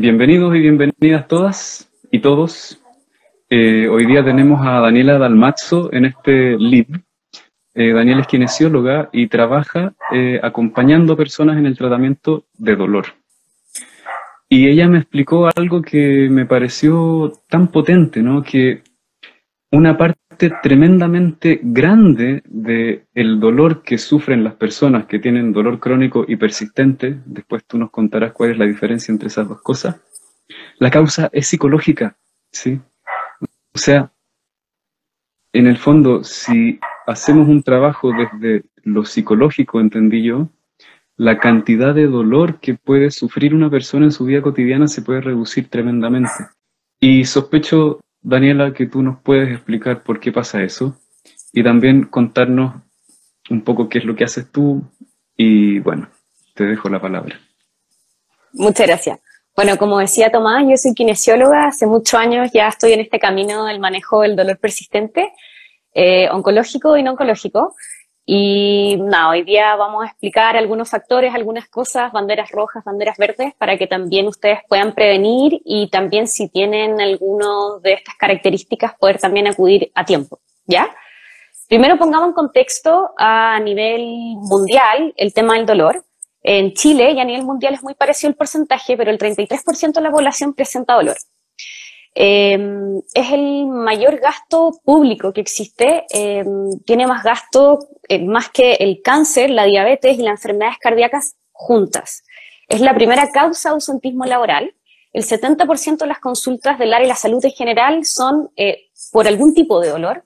Bienvenidos y bienvenidas todas y todos. Eh, hoy día tenemos a Daniela Dalmazzo en este lead. Eh, Daniela es kinesióloga y trabaja eh, acompañando personas en el tratamiento de dolor. Y ella me explicó algo que me pareció tan potente, ¿no? Que una parte tremendamente grande del el dolor que sufren las personas que tienen dolor crónico y persistente, después tú nos contarás cuál es la diferencia entre esas dos cosas, la causa es psicológica, ¿sí? O sea, en el fondo, si hacemos un trabajo desde lo psicológico, entendí yo, la cantidad de dolor que puede sufrir una persona en su vida cotidiana se puede reducir tremendamente. Y sospecho Daniela, que tú nos puedes explicar por qué pasa eso y también contarnos un poco qué es lo que haces tú y bueno, te dejo la palabra. Muchas gracias. Bueno, como decía Tomás, yo soy kinesióloga, hace muchos años ya estoy en este camino del manejo del dolor persistente, eh, oncológico y no oncológico. Y nada, hoy día vamos a explicar algunos factores, algunas cosas, banderas rojas, banderas verdes, para que también ustedes puedan prevenir y también si tienen alguno de estas características, poder también acudir a tiempo, ¿ya? Primero pongamos en contexto a nivel mundial el tema del dolor. En Chile y a nivel mundial es muy parecido el porcentaje, pero el 33% de la población presenta dolor. Em, es el mayor gasto público que existe, em, tiene más gasto eh, más que el cáncer, la diabetes y las enfermedades cardíacas juntas. Es la primera causa de ausentismo laboral. El 70% de las consultas del área de la salud en general son eh, por algún tipo de dolor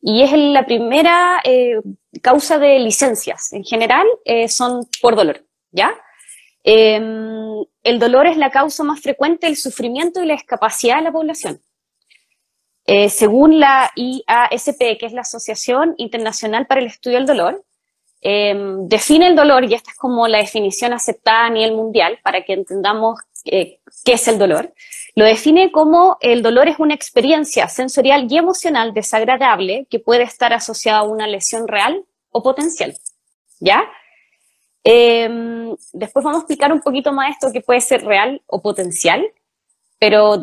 y es la primera eh, causa de licencias. En general son por dolor, ¿ya? El dolor es la causa más frecuente del sufrimiento y la discapacidad de la población. Eh, según la IASP, que es la Asociación Internacional para el Estudio del Dolor, em, define el dolor, y esta es como la definición aceptada a nivel mundial para que entendamos eh, qué es el dolor, lo define como el dolor es una experiencia sensorial y emocional desagradable que puede estar asociada a una lesión real o potencial. ¿Ya? Em, después vamos a explicar un poquito más esto que puede ser real o potencial, pero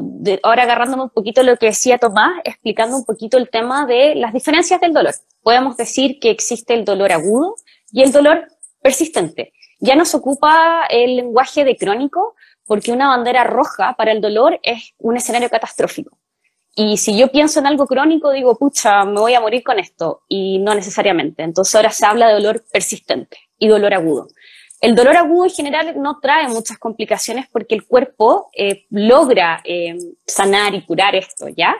ahora agarrándome un poquito lo que decía Tomás, explicando un poquito el tema de las diferencias del dolor. Podemos decir que existe el dolor agudo y el dolor persistente. Ya nos ocupa el lenguaje de crónico porque una bandera roja para el dolor es un escenario catastrófico. Y si yo pienso en algo crónico, digo, pucha, me voy a morir con esto. Y no necesariamente. Entonces ahora se habla de dolor persistente y dolor agudo. El dolor agudo en general no trae muchas complicaciones porque el cuerpo eh, logra eh, sanar y curar esto, ¿ya?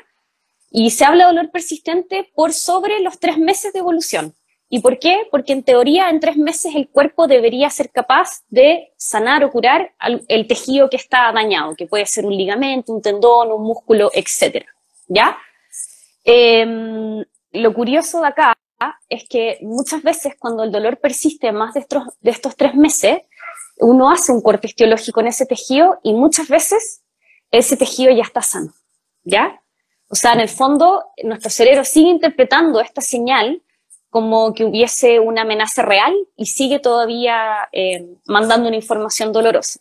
Y se habla de dolor persistente por sobre los tres meses de evolución. ¿Y por qué? Porque en teoría en tres meses el cuerpo debería ser capaz de sanar o curar el tejido que está dañado, que puede ser un ligamento, un tendón, un músculo, etc. ¿Ya? Em, lo curioso de acá es que muchas veces cuando el dolor persiste más de estos, tres meses, uno hace un corte histológico en ese tejido y muchas veces ese tejido ya está sano, ¿ya? O sea, en el fondo, nuestro cerebro sigue interpretando esta señal como que hubiese una amenaza real y sigue todavía eh, mandando una información dolorosa.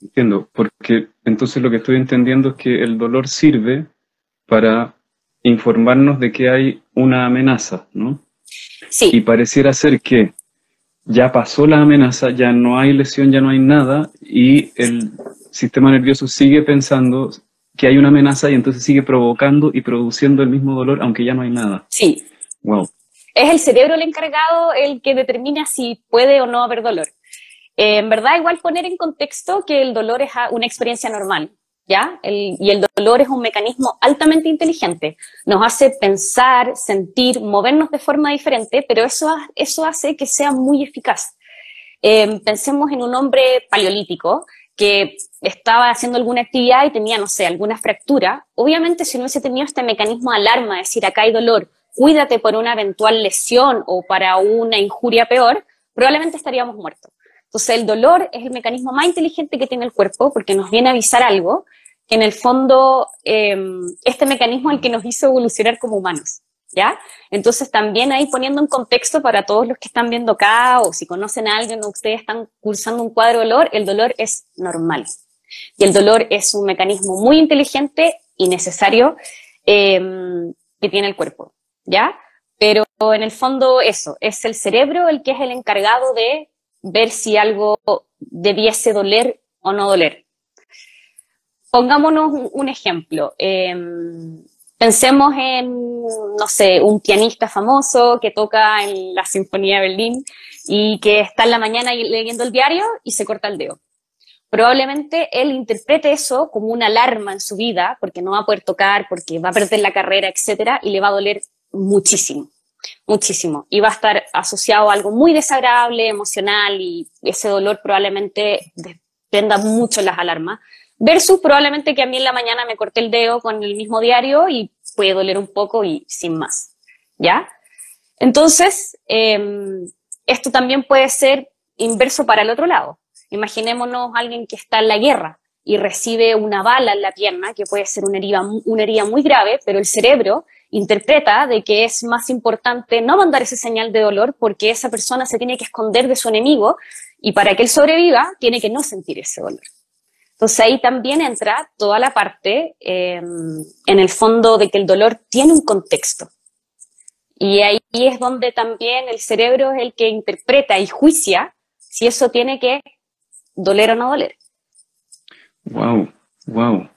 Entiendo, porque entonces lo que estoy entendiendo es que el dolor sirve para informarnos de que hay una amenaza, ¿no? Sí. Y pareciera ser que ya pasó la amenaza, ya no hay lesión, ya no hay nada, y el sistema nervioso sigue pensando que hay una amenaza y entonces sigue provocando y produciendo el mismo dolor, aunque ya no hay nada. Sí. Wow. Es el cerebro el encargado el que determina si puede o no haber dolor. Eh, en verdad, igual poner en contexto que el dolor es una experiencia normal. ¿Ya? y el dolor es un mecanismo altamente inteligente. Nos hace pensar, sentir, movernos de forma diferente, pero eso, eso hace que sea muy eficaz. eh, pensemos en un hombre paleolítico que estaba haciendo alguna actividad y tenía, no sé, alguna fractura. Obviamente, si no hubiese tenido este mecanismo de alarma, es decir, acá hay dolor, cuídate por una eventual lesión o para una injuria peor, probablemente estaríamos muertos. Entonces, el dolor es el mecanismo más inteligente que tiene el cuerpo porque nos viene a avisar algo que en el fondo em, este mecanismo es el que nos hizo evolucionar como humanos. ¿Ya? Entonces también ahí poniendo un contexto para todos los que están viendo acá o si conocen a alguien o ustedes están cursando un cuadro de dolor, el dolor es normal. Y el dolor es un mecanismo muy inteligente y necesario em, que tiene el cuerpo. ¿Ya? Pero en el fondo eso, es el cerebro el que es el encargado de ver si algo debiese doler o no doler. Pongámonos un, ejemplo. Em, pensemos en, no sé, un pianista famoso que toca en la Sinfonía de Berlín y que está en la mañana leyendo el diario y se corta el dedo. Probablemente él interprete eso como una alarma en su vida porque no va a poder tocar, porque va a perder la carrera, etcétera, y le va a doler muchísimo muchísimo. Y va a estar asociado a algo muy desagradable, emocional, y ese dolor probablemente dependa mucho las alarmas. Versus probablemente que a mí en la mañana me corté el dedo con el mismo diario y puede doler un poco y sin más. ¿Ya? Entonces, em, esto también puede ser inverso para el otro lado. Imaginémonos alguien que está en la guerra y recibe una bala en la pierna, que puede ser una herida, una herida muy grave, pero el cerebro interpreta de que es más importante no mandar ese señal de dolor porque esa persona se tiene que esconder de su enemigo y para que él sobreviva tiene que no sentir ese dolor. Entonces ahí también entra toda la parte em, en el fondo de que el dolor tiene un contexto. Y ahí es donde también el cerebro es el que interpreta y juicia si eso tiene que doler o no doler. Wow, wow.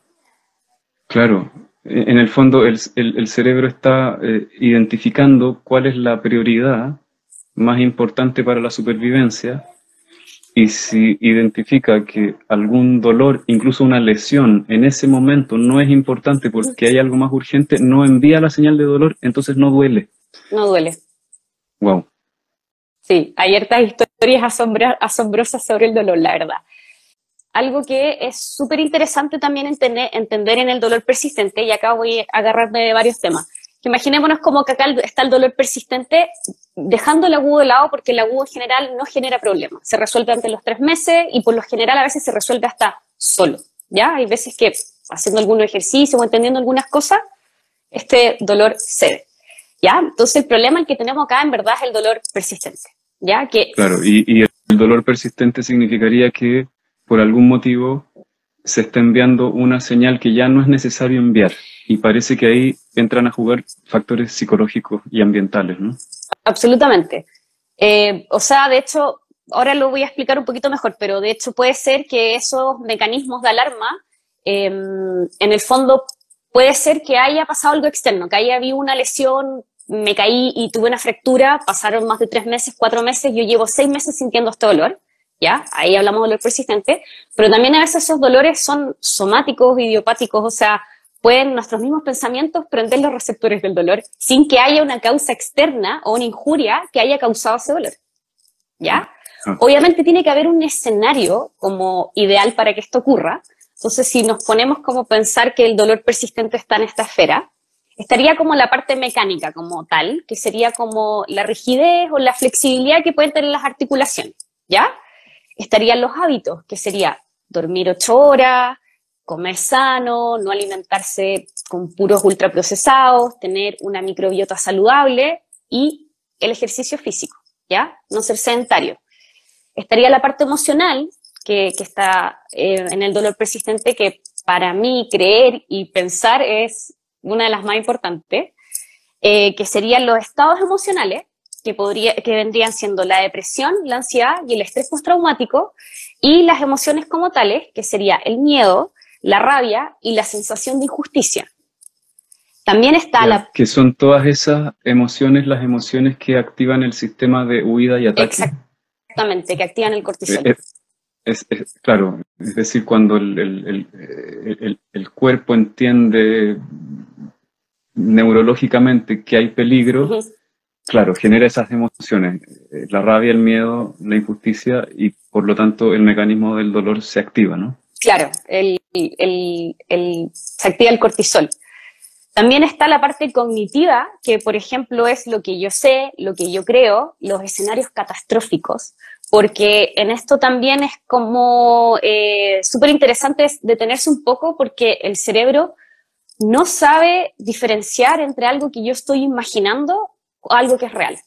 Claro, en el fondo el, cerebro está eh, identificando cuál es la prioridad más importante para la supervivencia y si identifica que algún dolor, incluso una lesión en ese momento no es importante porque hay algo más urgente, no envía la señal de dolor, entonces no duele. No duele. Wow. Sí, hay ciertas historias asombrosas sobre el dolor, la verdad algo que es súper interesante también entender, entender en el dolor persistente, y acá voy a agarrarme de varios temas. Imaginémonos como que acá está el dolor persistente, dejando el agudo de lado, porque el agudo en general no genera problemas. Se resuelve ante los tres meses y por lo general a veces se resuelve hasta solo. ¿Ya? Hay veces que haciendo algún ejercicio o entendiendo algunas cosas, este dolor cede. ¿Ya? Entonces el problema que tenemos acá en verdad es el dolor persistente. ¿Ya? Que, claro, y, y el dolor persistente significaría que por algún motivo se está enviando una señal que ya no es necesario enviar. Y parece que ahí entran a jugar factores psicológicos y ambientales, ¿no? Absolutamente. Eh, o sea, de hecho, ahora lo voy a explicar un poquito mejor, pero de hecho puede ser que esos mecanismos de alarma, em, en el fondo, puede ser que haya pasado algo externo, que haya habido una lesión, me caí y tuve una fractura, pasaron más de tres meses, cuatro meses, yo llevo seis meses sintiendo este dolor ¿ya? Ahí hablamos de dolor persistente, pero también a veces esos dolores son somáticos, idiopáticos, o sea, pueden nuestros mismos pensamientos prender los receptores del dolor sin que haya una causa externa o una injuria que haya causado ese dolor, ¿ya? Ah. Obviamente tiene que haber un escenario como ideal para que esto ocurra. Entonces, si nos ponemos como pensar que el dolor persistente está en esta esfera, estaría como la parte mecánica como tal, que sería como la rigidez o la flexibilidad que pueden tener las articulaciones, ¿ya? Estarían los hábitos, que sería dormir ocho horas, comer sano, no alimentarse con puros ultraprocesados, tener una microbiota saludable y el ejercicio físico, ¿ya? No ser sedentario. Estaría la parte emocional, que, está eh, en el dolor persistente, que para mí creer y pensar es una de las más importantes, eh, que serían los estados emocionales, que, podría, que vendrían siendo la depresión, la ansiedad y el estrés postraumático, y las emociones como tales, que sería el miedo, la rabia y la sensación de injusticia. También está la... Que son todas esas emociones, las emociones que activan el sistema de huida y ataque. Exactamente, que activan el cortisol. Eh, es, claro, es decir, cuando el, cuerpo entiende neurológicamente que hay peligro, claro, genera esas emociones, eh, la rabia, el miedo, la injusticia y por lo tanto el mecanismo del dolor se activa, ¿no? Claro, el, el, se activa el cortisol. También está la parte cognitiva, que por ejemplo es lo que yo sé, lo que yo creo, los escenarios catastróficos, porque en esto también es como eh, súper interesante detenerse un poco porque el cerebro no sabe diferenciar entre algo que yo estoy imaginando algo que es real.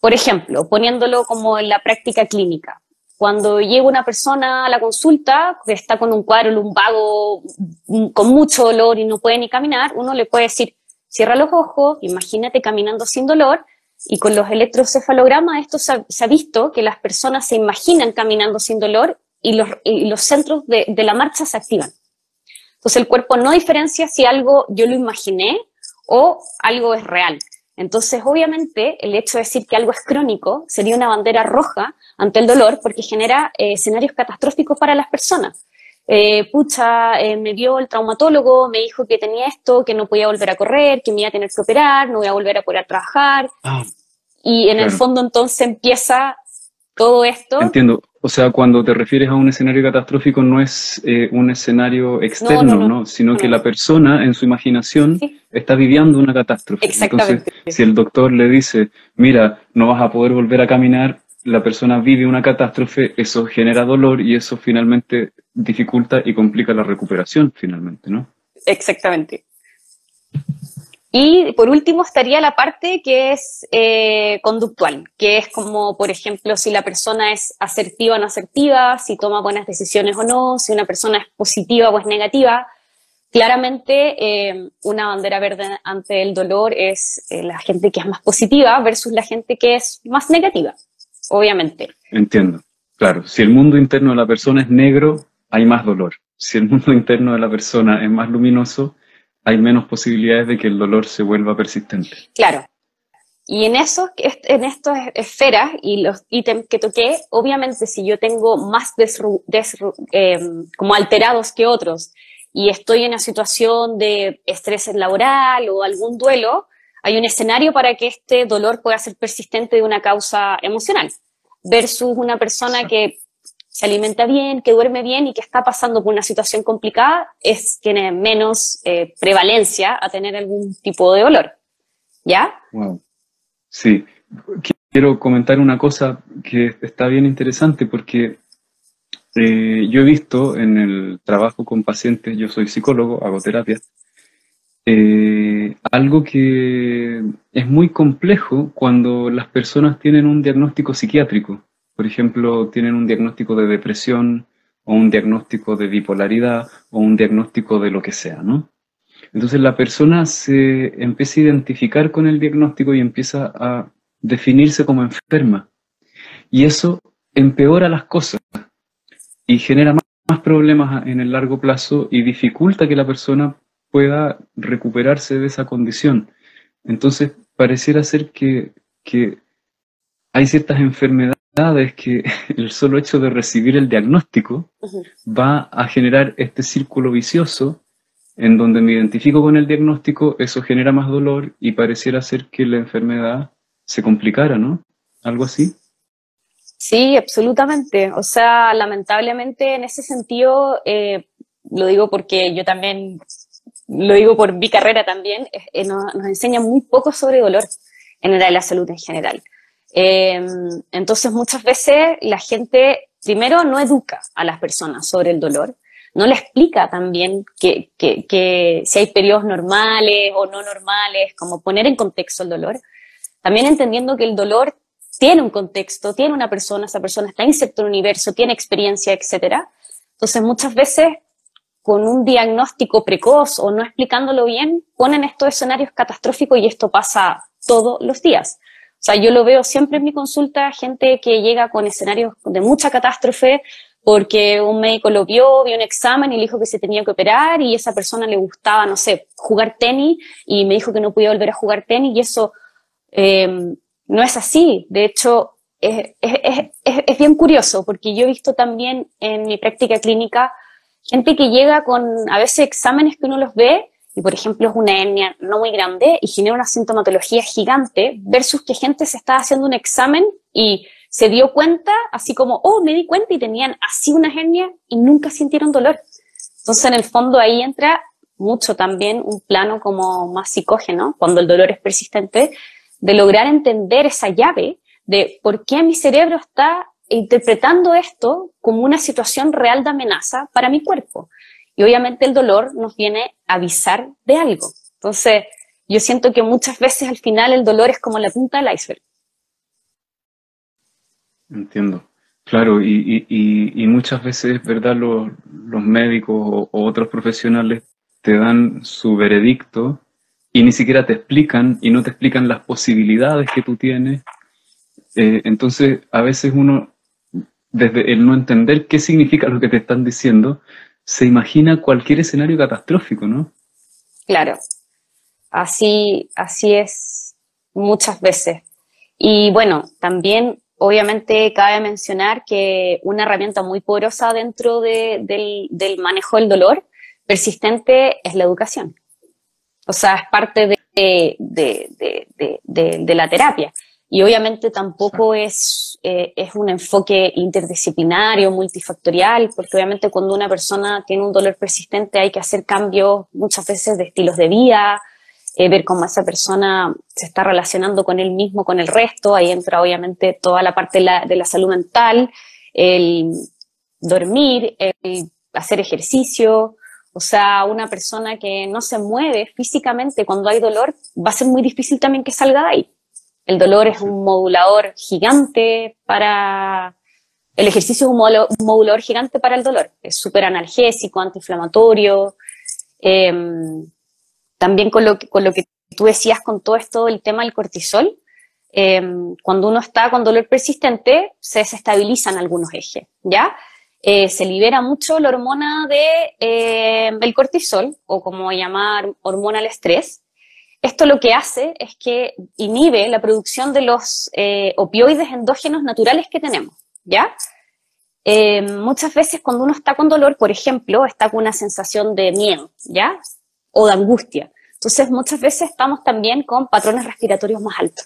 Por ejemplo, poniéndolo como en la práctica clínica. Cuando llega una persona a la consulta que está con un cuadro lumbago mm, con mucho dolor y no puede ni caminar, uno le puede decir, cierra los ojos, imagínate caminando sin dolor, y con los electrocefalogramas esto se ha, visto que las personas se imaginan caminando sin dolor y los, y los centros de, de, la marcha se activan. Entonces el cuerpo no diferencia si algo yo lo imaginé o algo es real. Entonces, obviamente, el hecho de decir que algo es crónico sería una bandera roja ante el dolor porque genera eh, escenarios catastróficos para las personas. Eh, pucha, eh, me vio el traumatólogo, me dijo que tenía esto, que no podía volver a correr, que me iba a tener que operar, no voy a volver a poder trabajar. Ah, y en el fondo entonces empieza todo esto. Entiendo. O sea, cuando te refieres a un escenario catastrófico no es eh, un escenario externo, no, Sino que la persona en su imaginación está viviendo una catástrofe. Entonces, si el doctor le dice, mira, no vas a poder volver a caminar, la persona vive una catástrofe, eso genera dolor y eso finalmente dificulta y complica la recuperación, finalmente, ¿no? Exactamente. Y por último estaría la parte que es eh, conductual, que es como, por ejemplo, si la persona es asertiva o no asertiva, si toma buenas decisiones o no, si una persona es positiva o es negativa. Claramente, eh, una bandera verde ante el dolor es eh, la gente que es más positiva versus la gente que es más negativa, obviamente. Entiendo. Claro, si el mundo interno de la persona es negro, hay más dolor. Si el mundo interno de la persona es más luminoso, hay menos posibilidades de que el dolor se vuelva persistente. Claro. Y en, eso, en estas esferas y los ítems que toqué, obviamente si yo tengo más eh, como alterados que otros y estoy en una situación de estrés laboral o algún duelo, hay un escenario para que este dolor pueda ser persistente de una causa emocional, versus una persona que se alimenta bien, que duerme bien y que está pasando por una situación complicada, es, tiene menos eh, prevalencia a tener algún tipo de dolor. ¿Ya? Wow. Sí. Quiero comentar una cosa que está bien interesante porque eh, yo he visto en el trabajo con pacientes, yo soy psicólogo, hago terapia, eh, algo que es muy complejo cuando las personas tienen un diagnóstico psiquiátrico por ejemplo, tienen un diagnóstico de depresión o un diagnóstico de bipolaridad o un diagnóstico de lo que sea, ¿no? Entonces la persona se empieza a identificar con el diagnóstico y empieza a definirse como enferma. Y eso empeora las cosas y genera más, problemas en el largo plazo y dificulta que la persona pueda recuperarse de esa condición. Entonces, pareciera ser que, que hay ciertas enfermedades es que el solo hecho de recibir el diagnóstico va a generar este círculo vicioso en donde me identifico con el diagnóstico, eso genera más dolor y pareciera ser que la enfermedad se complicara, ¿no? Algo así. Sí, absolutamente. O sea, lamentablemente en ese sentido, eh, lo digo porque yo también, lo digo por mi carrera también, eh, nos, nos enseña muy poco sobre dolor en la salud en general. Em, entonces, muchas veces la gente, primero, no educa a las personas sobre el dolor, no le explica también que, si hay periodos normales o no normales, como poner en contexto el dolor. También entendiendo que el dolor tiene un contexto, tiene una persona, esa persona está inserto en el universo, tiene experiencia, etc. Entonces, muchas veces, con un diagnóstico precoz o no explicándolo bien, ponen estos escenarios catastróficos y esto pasa todos los días. O sea, yo lo veo siempre en mi consulta, gente que llega con escenarios de mucha catástrofe porque un médico lo vio, vio un examen y le dijo que se tenía que operar y esa persona le gustaba, no sé, jugar tenis y me dijo que no podía volver a jugar tenis y eso eh, no es así. De hecho, es, es, es, es, bien curioso porque yo he visto también en mi práctica clínica gente que llega con a veces exámenes que uno los ve y por ejemplo es una hernia no muy grande y genera una sintomatología gigante versus que gente se está haciendo un examen y se dio cuenta, así como, oh, me di cuenta y tenían así una hernia y nunca sintieron dolor. Entonces, en el fondo ahí entra mucho también un plano como más psicógeno, cuando el dolor es persistente, de lograr entender esa llave de por qué mi cerebro está interpretando esto como una situación real de amenaza para mi cuerpo. Y obviamente el dolor nos viene a avisar de algo. Entonces, yo siento que muchas veces al final el dolor es como la punta del iceberg. Entiendo. Claro, y, y, y muchas veces, ¿verdad? Los, médicos o, otros profesionales te dan su veredicto y ni siquiera te explican y no te explican las posibilidades que tú tienes. Eh, entonces, a veces uno, desde el no entender qué significa lo que te están diciendo, se imagina cualquier escenario catastrófico, ¿no? Claro, así, así es muchas veces. Y bueno, también Obviamente cabe mencionar que una herramienta muy poderosa dentro del, manejo del dolor persistente es la educación. O sea, es parte de, de, la terapia. Y obviamente tampoco es, eh, es un enfoque interdisciplinario, multifactorial, porque obviamente cuando una persona tiene un dolor persistente hay que hacer cambios muchas veces de estilos de vida, eh, ver cómo esa persona se está relacionando con él mismo, con el resto. Ahí entra obviamente toda la parte de la, de la salud mental, el dormir, el hacer ejercicio. O sea, una persona que no se mueve físicamente cuando hay dolor, va a ser muy difícil también que salga de ahí. El dolor es un modulador gigante para... El ejercicio es un modulador gigante para el dolor. Es súper analgésico, antiinflamatorio. Eh, también con lo, que, con lo que tú decías con todo esto el tema del cortisol, em, cuando uno está con dolor persistente, se desestabilizan algunos ejes, ¿ya? Eh, se libera mucho la hormona de, eh, del cortisol, o como llamar hormona del estrés. Esto lo que hace es que inhibe la producción de los eh, opioides endógenos naturales que tenemos, ¿ya? Em, muchas veces cuando uno está con dolor, por ejemplo, está con una sensación de miedo, ¿ya? O de angustia. Entonces, muchas veces estamos también con patrones respiratorios más altos.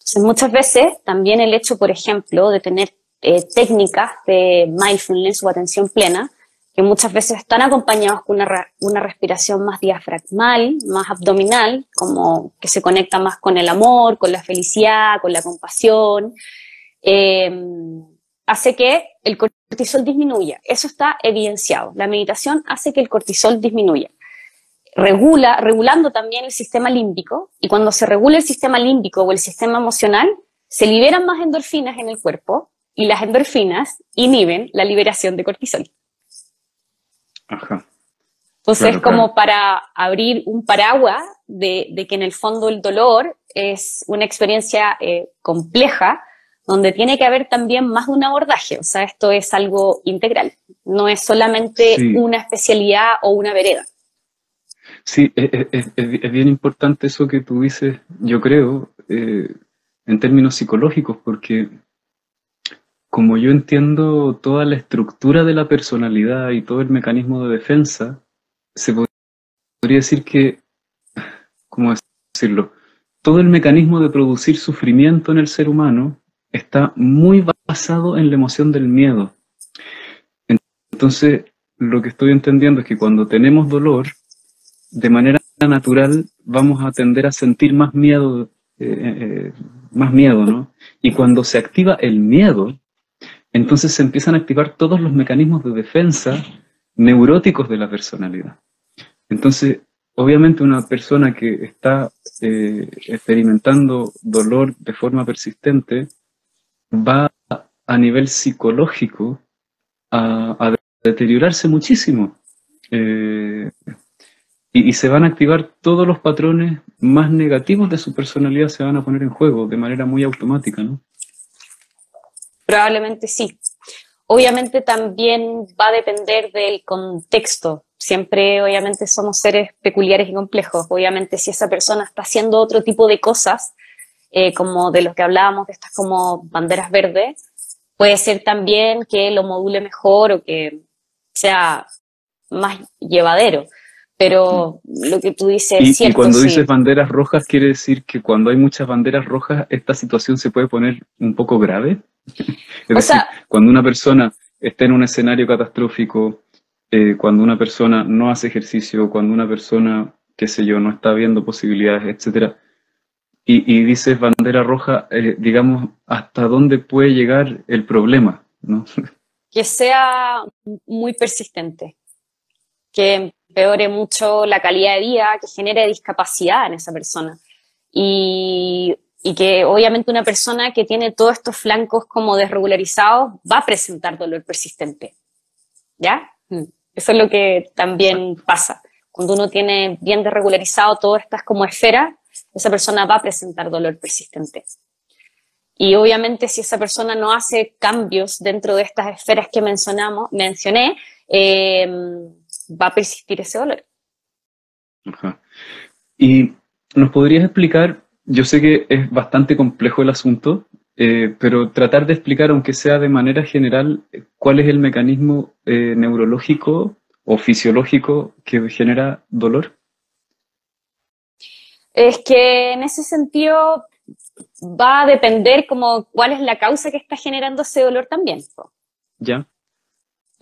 Entonces, muchas veces también el hecho, por ejemplo, de tener eh, técnicas de mindfulness o atención plena, que muchas veces están acompañados con una, una, respiración más diafragmal, más abdominal, como que se conecta más con el amor, con la felicidad, con la compasión, eh, hace que el cortisol disminuya. Eso está evidenciado. La meditación hace que el cortisol disminuya regula, regulando también el sistema límbico, y cuando se regula el sistema límbico o el sistema emocional, se liberan más endorfinas en el cuerpo, y las endorfinas inhiben la liberación de cortisol. Ajá. Entonces, es como para abrir un paraguas de, que en el fondo el dolor es una experiencia eh, compleja, donde tiene que haber también más de un abordaje. O sea, esto es algo integral, no es solamente una especialidad o una vereda. Sí, es, bien importante eso que tú dices, yo creo, eh, en términos psicológicos, porque como yo entiendo toda la estructura de la personalidad y todo el mecanismo de defensa, se podría decir que, ¿cómo decirlo? Todo el mecanismo de producir sufrimiento en el ser humano está muy basado en la emoción del miedo. Entonces, lo que estoy entendiendo es que cuando tenemos dolor, de manera natural vamos a tender a sentir más miedo, eh, eh, más miedo, ¿no? Y cuando se activa el miedo, entonces se empiezan a activar todos los mecanismos de defensa neuróticos de la personalidad. Entonces, obviamente una persona que está eh, experimentando dolor de forma persistente va a nivel psicológico a, deteriorarse muchísimo. Y, se van a activar todos los patrones más negativos de su personalidad, se van a poner en juego de manera muy automática, ¿no? Probablemente sí. Obviamente también va a depender del contexto. Siempre, obviamente, somos seres peculiares y complejos. Obviamente, si esa persona está haciendo otro tipo de cosas, eh, como de los que hablábamos, de estas como banderas verdes, puede ser también que lo module mejor o que sea más llevadero pero lo que tú dices y, es cierto. Y cuando dices banderas rojas, quiere decir que cuando hay muchas banderas rojas, esta situación se puede poner un poco grave. es decir, cuando una persona está en un escenario catastrófico, eh, cuando una persona no hace ejercicio, cuando una persona, qué sé yo, no está viendo posibilidades, etcétera, y, dices bandera roja, eh, digamos, ¿hasta dónde puede llegar el problema? ¿no? Que sea muy persistente, que empeore mucho la calidad de vida, que genere discapacidad en esa persona. Y, y que obviamente una persona que tiene todos estos flancos como desregularizados va a presentar dolor persistente. ¿Ya? Mm. Eso es lo que también pasa. Cuando uno tiene bien desregularizado todas estas como esferas, esa persona va a presentar dolor persistente. Y obviamente si esa persona no hace cambios dentro de estas esferas que mencionamos, mencioné, eh, va a persistir ese dolor. Ajá. Y nos podrías explicar, yo sé que es bastante complejo el asunto, eh, pero tratar de explicar, aunque sea de manera general, cuál es el mecanismo eh, neurológico o fisiológico que genera dolor. Es que en ese sentido va a depender como cuál es la causa que está generando ese dolor también. Ya.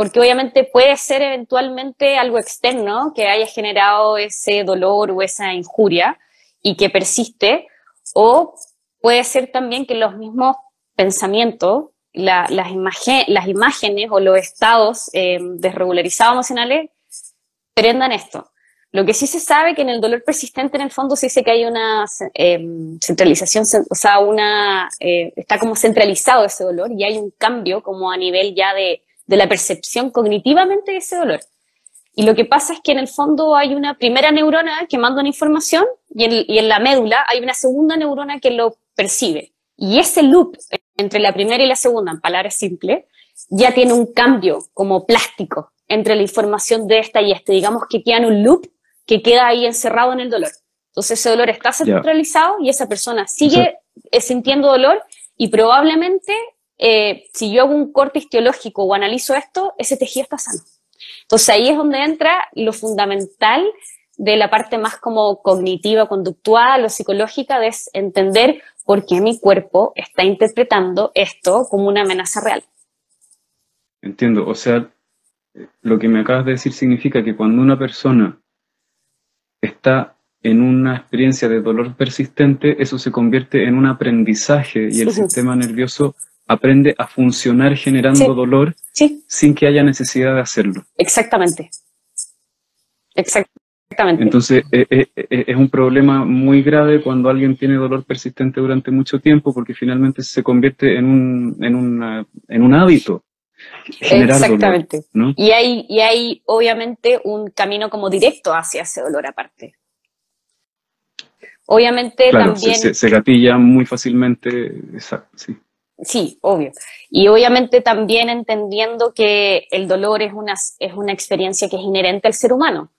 Porque obviamente puede ser eventualmente algo externo que haya generado ese dolor o esa injuria y que persiste, o puede ser también que los mismos pensamientos, las, las, imágenes o los estados eh, desregularizados emocionales prendan esto. Lo que sí se sabe que en el dolor persistente, en el fondo, se dice que hay una em, centralización, o sea, una, eh, está como centralizado ese dolor y hay un cambio como a nivel ya de, de la percepción cognitivamente de ese dolor. Y lo que pasa es que en el fondo hay una primera neurona que manda una información y en, y en la médula hay una segunda neurona que lo percibe. Y ese loop entre la primera y la segunda, en palabras simples, ya tiene un cambio como plástico entre la información de esta y este. Digamos que queda en un loop que queda ahí encerrado en el dolor. Entonces ese dolor está centralizado y esa persona sigue eh, sintiendo dolor y probablemente eh, si yo hago un corte histológico o analizo esto, ese tejido está sano. Entonces ahí es donde entra lo fundamental de la parte más como cognitiva, conductual o psicológica, de entender por qué mi cuerpo está interpretando esto como una amenaza real. Entiendo, o sea, lo que me acabas de decir significa que cuando una persona está en una experiencia de dolor persistente, eso se convierte en un aprendizaje y el sistema nervioso aprende a funcionar generando dolor sin que haya necesidad de hacerlo. Exactamente. Exactamente. Entonces, eh, eh, eh, es un problema muy grave cuando alguien tiene dolor persistente durante mucho tiempo porque finalmente se convierte en un, en una, en un hábito. Exactamente. y, hay, y hay obviamente un camino como directo hacia ese dolor aparte. Obviamente también... Se, se, gatilla muy fácilmente, sí. Sí, obvio. Y obviamente también entendiendo que el dolor es una, es una experiencia que es inherente al ser humano.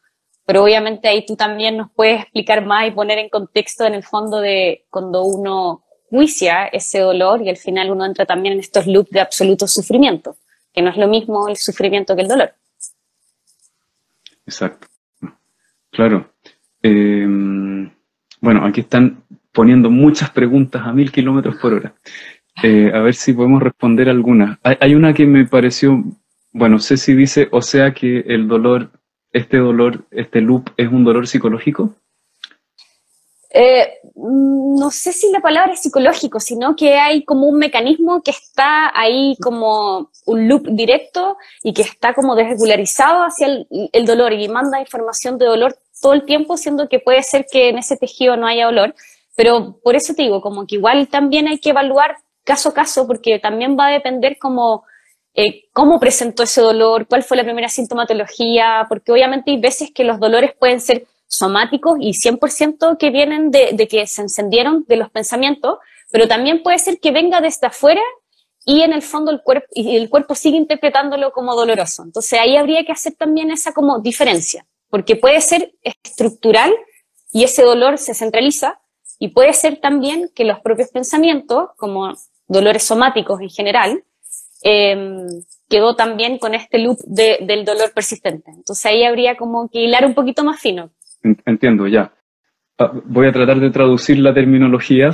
Pero obviamente ahí tú también nos puedes explicar más y poner en contexto en el fondo de cuando uno juicia ese dolor y al final uno entra también en estos loops de absoluto sufrimiento que no es lo mismo el sufrimiento que el dolor. Exacto. Claro. Em, bueno, aquí están poniendo muchas preguntas a mil kilómetros por hora. Eh, a ver si podemos responder algunas. Hay, hay, una que me pareció, bueno, Ceci dice, o sea que el dolor, este dolor, este loop es un dolor psicológico. Eh, no sé si la palabra es psicológico, sino que hay como un mecanismo que está ahí como un loop directo y que está como desregularizado hacia el, dolor y manda información de dolor todo el tiempo, siendo que puede ser que en ese tejido no haya dolor. Pero por eso te digo, como que igual también hay que evaluar caso a caso, porque también va a depender como eh, cómo presentó ese dolor, cuál fue la primera sintomatología, porque obviamente hay veces que los dolores pueden ser somáticos y 100% que vienen de, que se encendieron de los pensamientos, pero también puede ser que venga desde afuera y en el fondo el cuerpo, y el cuerpo sigue interpretándolo como doloroso. Entonces ahí habría que hacer también esa como diferencia, porque puede ser estructural y ese dolor se centraliza, y puede ser también que los propios pensamientos, como dolores somáticos en general, em, quedó también con este loop del dolor persistente. Entonces ahí habría como que hilar un poquito más fino. Entiendo, ya. Ah, voy a tratar de traducir la terminología.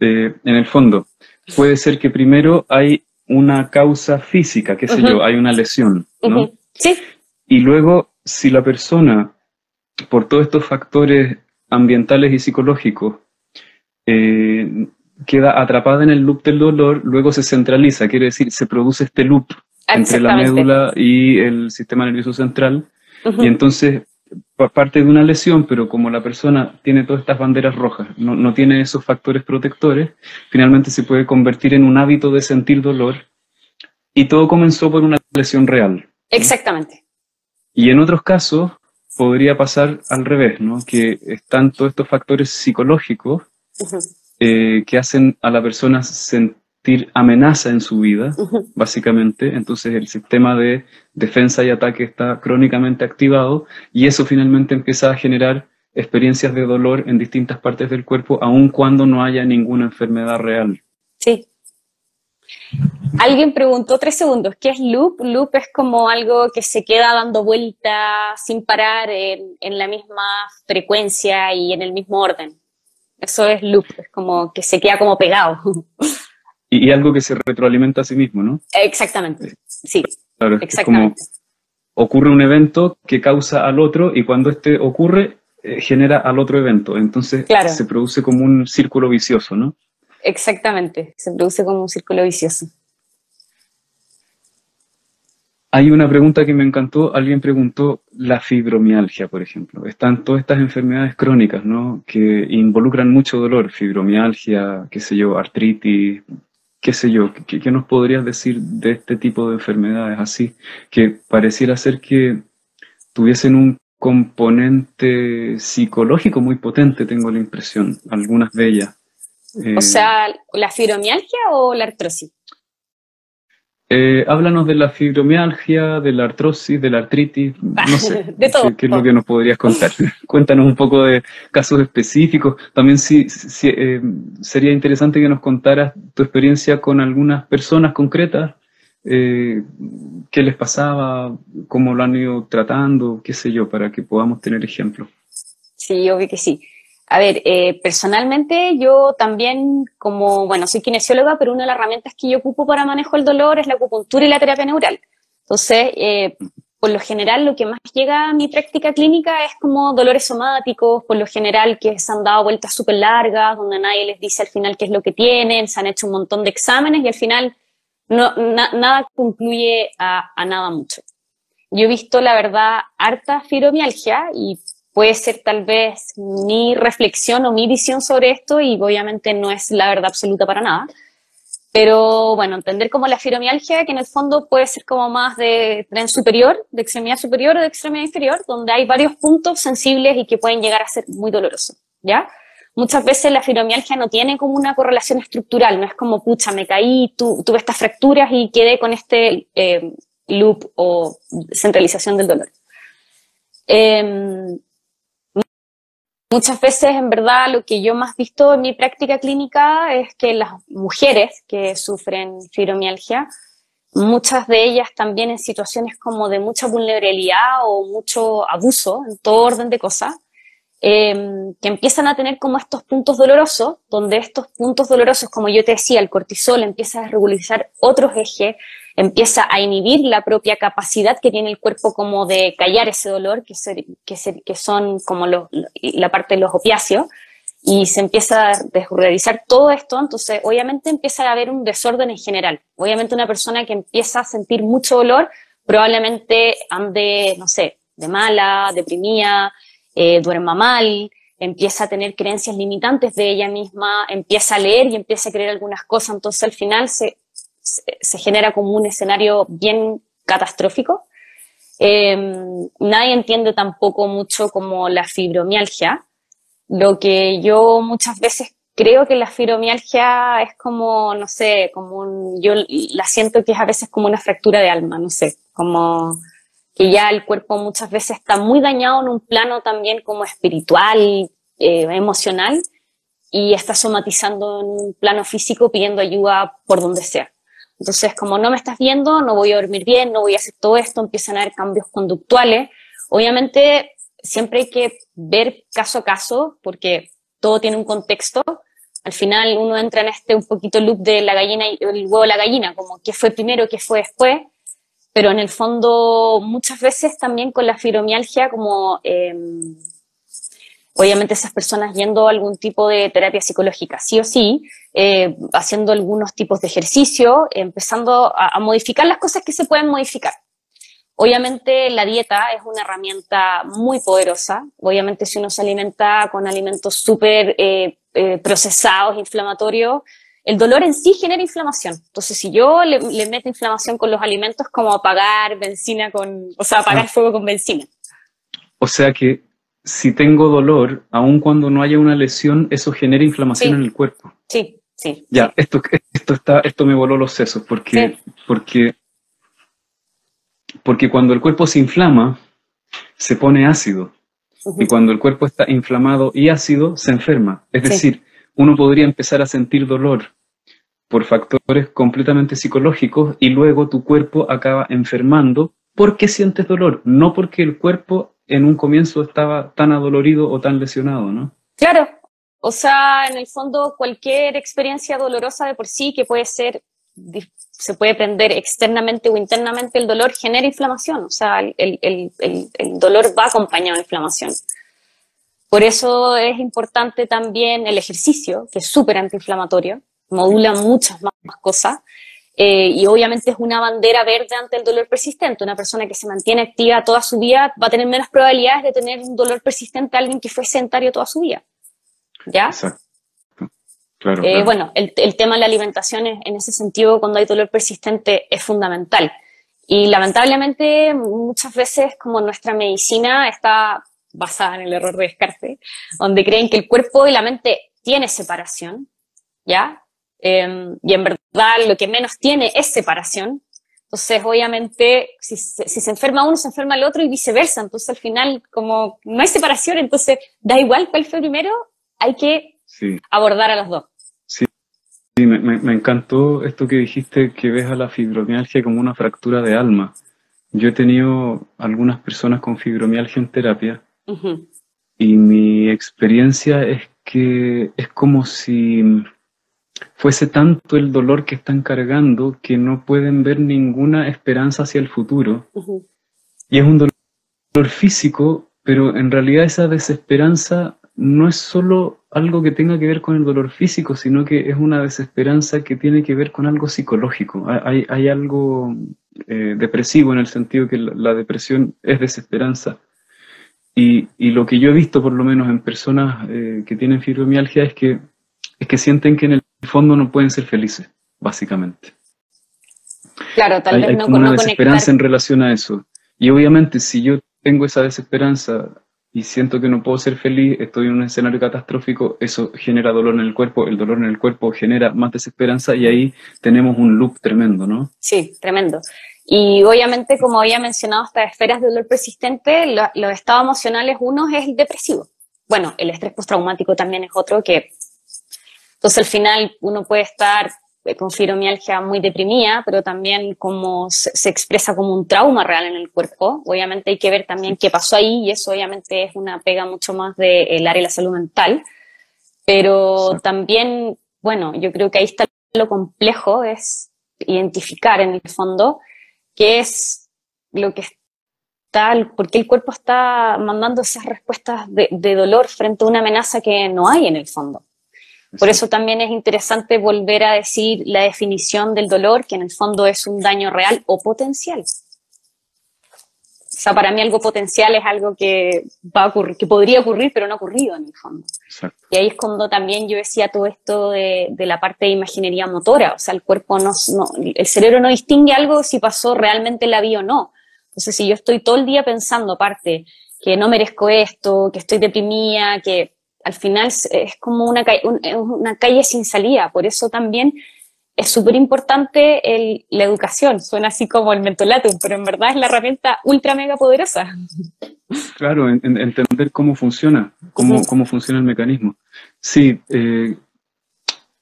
Eh, en el fondo, puede ser que primero hay una causa física, qué sé yo, hay una lesión, ¿no? Sí. Y luego, si la persona, por todos estos factores ambientales y psicológicos, eh, queda atrapada en el loop del dolor, luego se centraliza, quiere decir, se produce este loop entre la médula y el sistema nervioso central, y entonces parte de una lesión, pero como la persona tiene todas estas banderas rojas, no, no, tiene esos factores protectores, finalmente se puede convertir en un hábito de sentir dolor, y todo comenzó por una lesión real. Exactamente. Y en otros casos podría pasar al revés, ¿no? Que están todos estos factores psicológicos eh, que hacen a la persona sentir amenaza en su vida, básicamente. Entonces el sistema de defensa y ataque está crónicamente activado y eso finalmente empieza a generar experiencias de dolor en distintas partes del cuerpo, aun cuando no haya ninguna enfermedad real. Sí. Alguien preguntó tres segundos, ¿qué es loop? Loop es como algo que se queda dando vuelta sin parar en, en la misma frecuencia y en el mismo orden. Eso es loop, es como que se queda como pegado. Y, algo que se retroalimenta a sí mismo, ¿no? Exactamente, sí. Claro, exactamente. ocurre un evento que causa al otro y cuando este ocurre, eh, genera al otro evento. Entonces se produce como un círculo vicioso, ¿no? Exactamente, se produce como un círculo vicioso. Hay una pregunta que me encantó, alguien preguntó la fibromialgia, por ejemplo. Están todas estas enfermedades crónicas, ¿no? Que involucran mucho dolor, fibromialgia, qué sé yo, artritis, qué sé yo. ¿Qué, nos podrías decir de este tipo de enfermedades así? Que pareciera ser que tuviesen un componente psicológico muy potente, tengo la impresión, algunas de ellas. o eh, sea, ¿la fibromialgia o la artrosis? Eh, háblanos de la fibromialgia, de la artrosis, de la artritis, no sé, de todo. ¿qué, es lo que nos podrías contar? Cuéntanos un poco de casos específicos. También sí, eh, sería interesante que nos contaras tu experiencia con algunas personas concretas, eh, qué les pasaba, cómo lo han ido tratando, qué sé yo, para que podamos tener ejemplos. Sí, obvio que sí. A ver, eh, personalmente yo también, como, bueno, soy kinesióloga, pero una de las herramientas que yo ocupo para manejo del dolor es la acupuntura y la terapia neural. Entonces, eh, por lo general, lo que más llega a mi práctica clínica es como dolores somáticos, por lo general que se han dado vueltas súper largas, donde nadie les dice al final qué es lo que tienen, se han hecho un montón de exámenes y al final no, nada concluye a, a nada mucho. Yo he visto, la verdad, harta fibromialgia y puede ser tal vez mi reflexión o mi visión sobre esto y obviamente no es la verdad absoluta para nada. Pero bueno, entender como la fibromialgia, que en el fondo puede ser como más de tren superior, de extremidad superior o de extremidad inferior, donde hay varios puntos sensibles y que pueden llegar a ser muy dolorosos, ¿ya? Muchas veces la fibromialgia no tiene como una correlación estructural, no es como, pucha, me caí, tuve estas fracturas y quedé con este eh, loop o centralización del dolor. Eh, Muchas veces, en verdad, lo que yo más visto en mi práctica clínica es que las mujeres que sufren fibromialgia, muchas de ellas también en situaciones como de mucha vulnerabilidad o mucho abuso en todo orden de cosas, eh, que empiezan a tener como estos puntos dolorosos, donde estos puntos dolorosos, como yo te decía, el cortisol empieza a regularizar otros ejes, empieza a inhibir la propia capacidad que tiene el cuerpo como de callar ese dolor, que, son como la parte de los opiáceos, y se empieza a desregularizar todo esto, entonces obviamente empieza a haber un desorden en general. Obviamente una persona que empieza a sentir mucho dolor probablemente ande, no sé, de mala, deprimida, eh, duerma mal, empieza a tener creencias limitantes de ella misma, empieza a leer y empieza a creer algunas cosas, entonces al final se, se, genera como un escenario bien catastrófico. Em, nadie entiende tampoco mucho como la fibromialgia. Lo que yo muchas veces creo que la fibromialgia es como, no sé, como yo la siento que es a veces como una fractura de alma, no sé, como que ya el cuerpo muchas veces está muy dañado en un plano también como espiritual, eh, emocional, y está somatizando en un plano físico pidiendo ayuda por donde sea. Entonces, como no me estás viendo, no voy a dormir bien, no voy a hacer todo esto, empiezan a haber cambios conductuales. Obviamente, siempre hay que ver caso a caso, porque todo tiene un contexto. Al final uno entra en este un poquito loop de la gallina y el huevo de la gallina, como qué fue primero, qué fue después. Pero en el fondo, muchas veces también con la fibromialgia, como eh, obviamente esas personas yendo a algún tipo de terapia psicológica, sí o sí, eh, haciendo algunos tipos de ejercicio, empezando a, modificar las cosas que se pueden modificar. Obviamente la dieta es una herramienta muy poderosa. Obviamente si uno se alimenta con alimentos súper eh, eh, procesados, inflamatorios, el dolor en sí genera inflamación. Entonces si yo le, meto inflamación con los alimentos, como apagar benzina con, o sea, apagar ah. fuego con benzina. O sea que si tengo dolor, aun cuando no haya una lesión, eso genera inflamación en el cuerpo. Sí, sí. Ya, Esto, esto, está, esto me voló los sesos, porque, porque, porque cuando el cuerpo se inflama, se pone ácido. Y cuando el cuerpo está inflamado y ácido, se enferma. Es decir, uno podría empezar a sentir dolor por factores completamente psicológicos y luego tu cuerpo acaba enfermando porque sientes dolor, no porque el cuerpo en un comienzo estaba tan adolorido o tan lesionado, ¿no? Claro, o sea, en el fondo cualquier experiencia dolorosa de por sí que puede ser, se puede prender externamente o internamente, el dolor genera inflamación, o sea, el, el, el, dolor va acompañado de inflamación. Por eso es importante también el ejercicio, que es súper antiinflamatorio, modula muchas más cosas. Eh, y obviamente es una bandera verde ante el dolor persistente. Una persona que se mantiene activa toda su vida va a tener menos probabilidades de tener un dolor persistente a alguien que fue sedentario toda su vida. ¿Ya? Exacto. Claro, eh, Bueno, el, el, tema de la alimentación en ese sentido, cuando hay dolor persistente, es fundamental. Y lamentablemente, muchas veces, como nuestra medicina está basada en el error de Descartes, donde creen que el cuerpo y la mente tienen separación, ¿ya? Em, y en verdad lo que menos tiene es separación. Entonces, obviamente, si se, si se enferma uno, se enferma el otro y viceversa. Entonces, al final, como no hay separación, entonces da igual cuál fue primero, hay que abordar a los dos. Sí, sí me, me, encantó esto que dijiste, que ves a la fibromialgia como una fractura de alma. Yo he tenido algunas personas con fibromialgia en terapia y mi experiencia es que es como si fuese tanto el dolor que están cargando que no pueden ver ninguna esperanza hacia el futuro. Y es un dolor físico, pero en realidad esa desesperanza no es solo algo que tenga que ver con el dolor físico, sino que es una desesperanza que tiene que ver con algo psicológico. Hay, hay algo eh, depresivo en el sentido que la, depresión es desesperanza. Y, y, lo que yo he visto, por lo menos en personas eh, que tienen fibromialgia, es que, es que sienten que en el fondo no pueden ser felices, básicamente. Claro, tal vez hay como una desesperanza en relación a eso. Y obviamente, si yo tengo esa desesperanza y siento que no puedo ser feliz, estoy en un escenario catastrófico, eso genera dolor en el cuerpo, el dolor en el cuerpo genera más desesperanza y ahí tenemos un loop tremendo, ¿no? Sí, tremendo. Y obviamente, como había mencionado, estas esferas de dolor persistente, los estados emocionales, uno es el depresivo. Bueno, el estrés postraumático también es otro que entonces al final uno puede estar eh, con fibromialgia muy deprimida, pero también como se, expresa como un trauma real en el cuerpo. Obviamente hay que ver también qué pasó ahí y eso obviamente es una pega mucho más del área de la salud mental. Pero también, bueno, yo creo que ahí está lo complejo, es identificar en el fondo qué es lo que está, por qué el cuerpo está mandando esas respuestas de dolor frente a una amenaza que no hay en el fondo. Por eso también es interesante volver a decir la definición del dolor, que en el fondo es un daño real o potencial. O sea, para mí algo potencial es algo que va a ocurrir, que podría ocurrir, pero no ha ocurrido en el fondo. Y ahí es cuando también yo decía todo esto de, la parte de imaginería motora. O sea, el cuerpo no, no, el cerebro no distingue algo si pasó realmente la vida o no. Entonces, si yo estoy todo el día pensando, aparte, que no merezco esto, que estoy deprimida, que al final es como una, una calle sin salida, por eso también es súper importante la educación, suena así como el mentolatum, pero en verdad es la herramienta ultra mega poderosa. Claro, entender cómo funciona, cómo, cómo funciona el mecanismo. Sí, eh,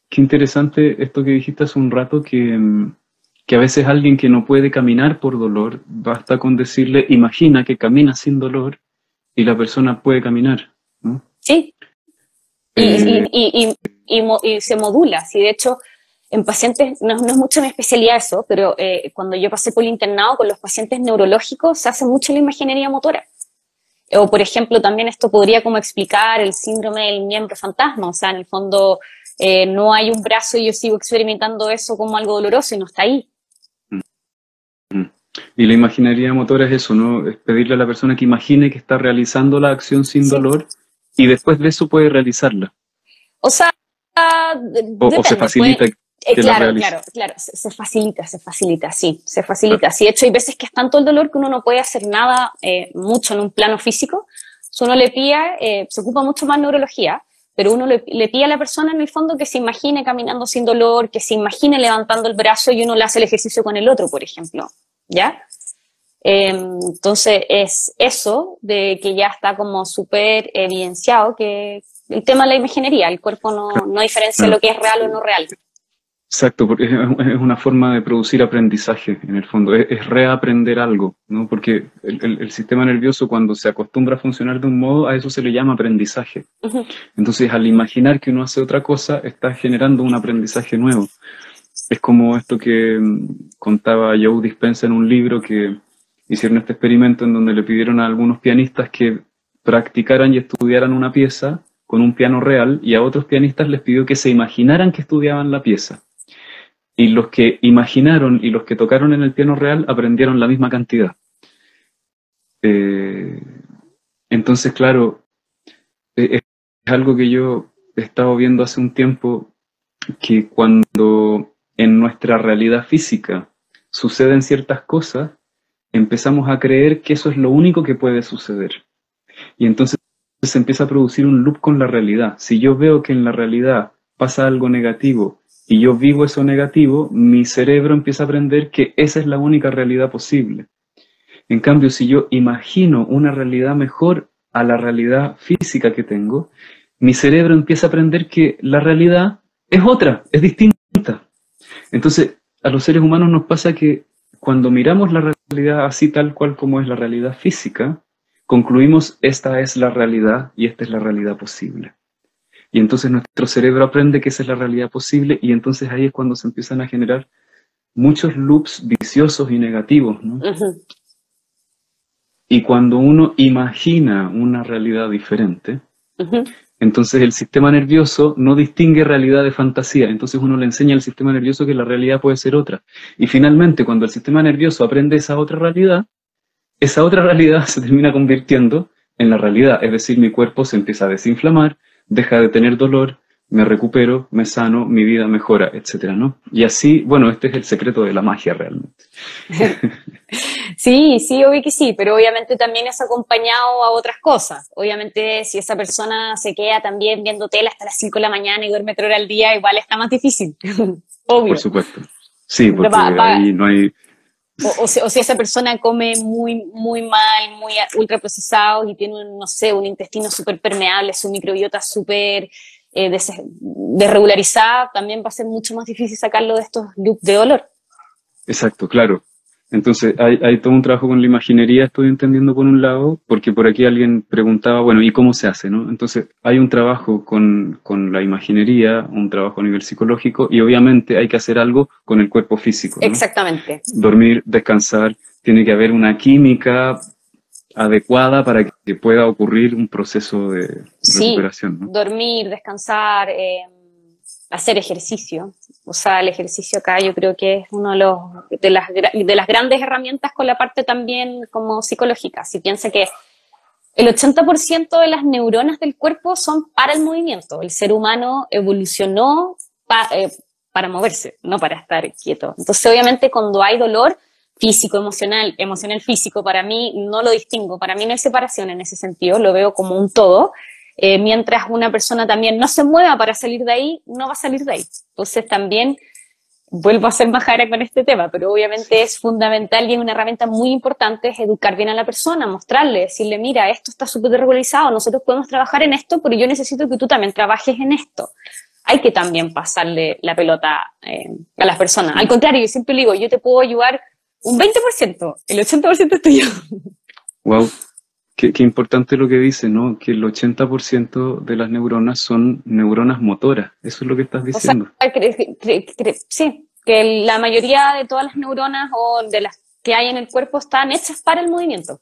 qué interesante esto que dijiste hace un rato, que, que a veces alguien que no puede caminar por dolor, basta con decirle, imagina que camina sin dolor y la persona puede caminar. ¿no? Sí. Y, eh, y, y, se modula. Si de hecho, en pacientes, no, es mucho mi especialidad eso, pero eh, cuando yo pasé por el internado con los pacientes neurológicos, se hace mucho la imaginería motora. O, por ejemplo, también esto podría como explicar el síndrome del miembro fantasma. O sea, en el fondo, eh, no hay un brazo y yo sigo experimentando eso como algo doloroso y no está ahí. Y la imaginería motora es eso, ¿no? Es pedirle a la persona que imagine que está realizando la acción sin dolor y después de eso puede realizarla. O sea, o, se facilita. Eh, claro, claro, claro, se, facilita, se facilita, sí, se facilita. Sí, de hecho hay veces que es tanto el dolor que uno no puede hacer nada eh, mucho en un plano físico. Si uno le pilla, eh, se ocupa mucho más neurología, pero uno le, le pide a la persona en el fondo que se imagine caminando sin dolor, que se imagine levantando el brazo y uno le hace el ejercicio con el otro, por ejemplo. ¿ya? Entonces es eso de que ya está como súper evidenciado que el tema de la imaginería, el cuerpo no, no diferencia lo que es real o no real. Exacto, porque es una forma de producir aprendizaje en el fondo, es, reaprender algo, ¿no? Porque el, sistema nervioso cuando se acostumbra a funcionar de un modo, a eso se le llama aprendizaje. Entonces, al imaginar que uno hace otra cosa, está generando un aprendizaje nuevo. Es como esto que mm, contaba Joe Dispensa en un libro que hicieron este experimento en donde le pidieron a algunos pianistas que practicaran y estudiaran una pieza con un piano real y a otros pianistas les pidió que se imaginaran que estudiaban la pieza. Y los que imaginaron y los que tocaron en el piano real aprendieron la misma cantidad. Eh, entonces, claro, eh, es algo que yo he estado viendo hace un tiempo, que cuando en nuestra realidad física suceden ciertas cosas, empezamos a creer que eso es lo único que puede suceder. Y entonces se empieza a producir un loop con la realidad. Si yo veo que en la realidad pasa algo negativo y yo vivo eso negativo, mi cerebro empieza a aprender que esa es la única realidad posible. En cambio, si yo imagino una realidad mejor a la realidad física que tengo, mi cerebro empieza a aprender que la realidad es otra, es distinta. Entonces, a los seres humanos nos pasa que cuando miramos la realidad así tal cual como es la realidad física, concluimos esta es la realidad y esta es la realidad posible. Y entonces nuestro cerebro aprende que esa es la realidad posible y entonces ahí es cuando se empiezan a generar muchos loops viciosos y negativos. Y cuando uno imagina una realidad diferente, entonces el sistema nervioso no distingue realidad de fantasía, entonces uno le enseña al sistema nervioso que la realidad puede ser otra. Y finalmente, cuando el sistema nervioso aprende esa otra realidad, esa otra realidad se termina convirtiendo en la realidad, es decir, mi cuerpo se empieza a desinflamar, deja de tener dolor, me recupero, me sano, mi vida mejora, etcétera, ¿no? Y así, bueno, este es el secreto de la magia realmente. Sí, sí, obvio que sí, pero obviamente también es acompañado a otras cosas. Obviamente, si esa persona se queda también viendo tela hasta las 5 de la mañana y duerme 3 horas al día, igual está más difícil. obvio. Por supuesto. Sí, porque ahí no hay. O, si, esa persona come muy, muy mal, muy ultraprocesado y tiene, no sé, un intestino súper permeable, su microbiota súper eh, desregularizada, también va a ser mucho más difícil sacarlo de estos loops de dolor. Exacto, claro. Entonces, hay, hay, todo un trabajo con la imaginería, estoy entendiendo por un lado, porque por aquí alguien preguntaba, bueno, ¿y cómo se hace? No? Entonces, hay un trabajo con, con, la imaginería, un trabajo a nivel psicológico, y obviamente hay que hacer algo con el cuerpo físico. Exactamente. Dormir, descansar, tiene que haber una química adecuada para que pueda ocurrir un proceso de recuperación. ¿no? Dormir, descansar, eh, hacer ejercicio. O sea, el ejercicio acá yo creo que es uno de, los, de, las, de las grandes herramientas con la parte también como psicológica. Si piensa que el 80% de las neuronas del cuerpo son para el movimiento. El ser humano evolucionó eh, para moverse, no para estar quieto. Entonces, obviamente, cuando hay dolor físico, emocional, emocional, físico, para mí no lo distingo. Para mí no hay separación en ese sentido, lo veo como un todo. Eh, mientras una persona también no se mueva para salir de ahí, no va a salir de ahí. Entonces también vuelvo a ser majara con este tema, pero obviamente es fundamental y es una herramienta muy importante es educar bien a la persona, mostrarle, decirle, mira, esto está súper regularizado, nosotros podemos trabajar en esto, pero yo necesito que tú también trabajes en esto. hay que también pasarle la pelota eh, a las personas. Al contrario, yo siempre digo, yo te puedo ayudar un 20%, el 80% es tuyo. Wow, qué, importante lo que dice, ¿no? Que el 80% de las neuronas son neuronas motoras. Eso es lo que estás diciendo. sí, que la mayoría de todas las neuronas o de las que hay en el cuerpo están hechas para el movimiento.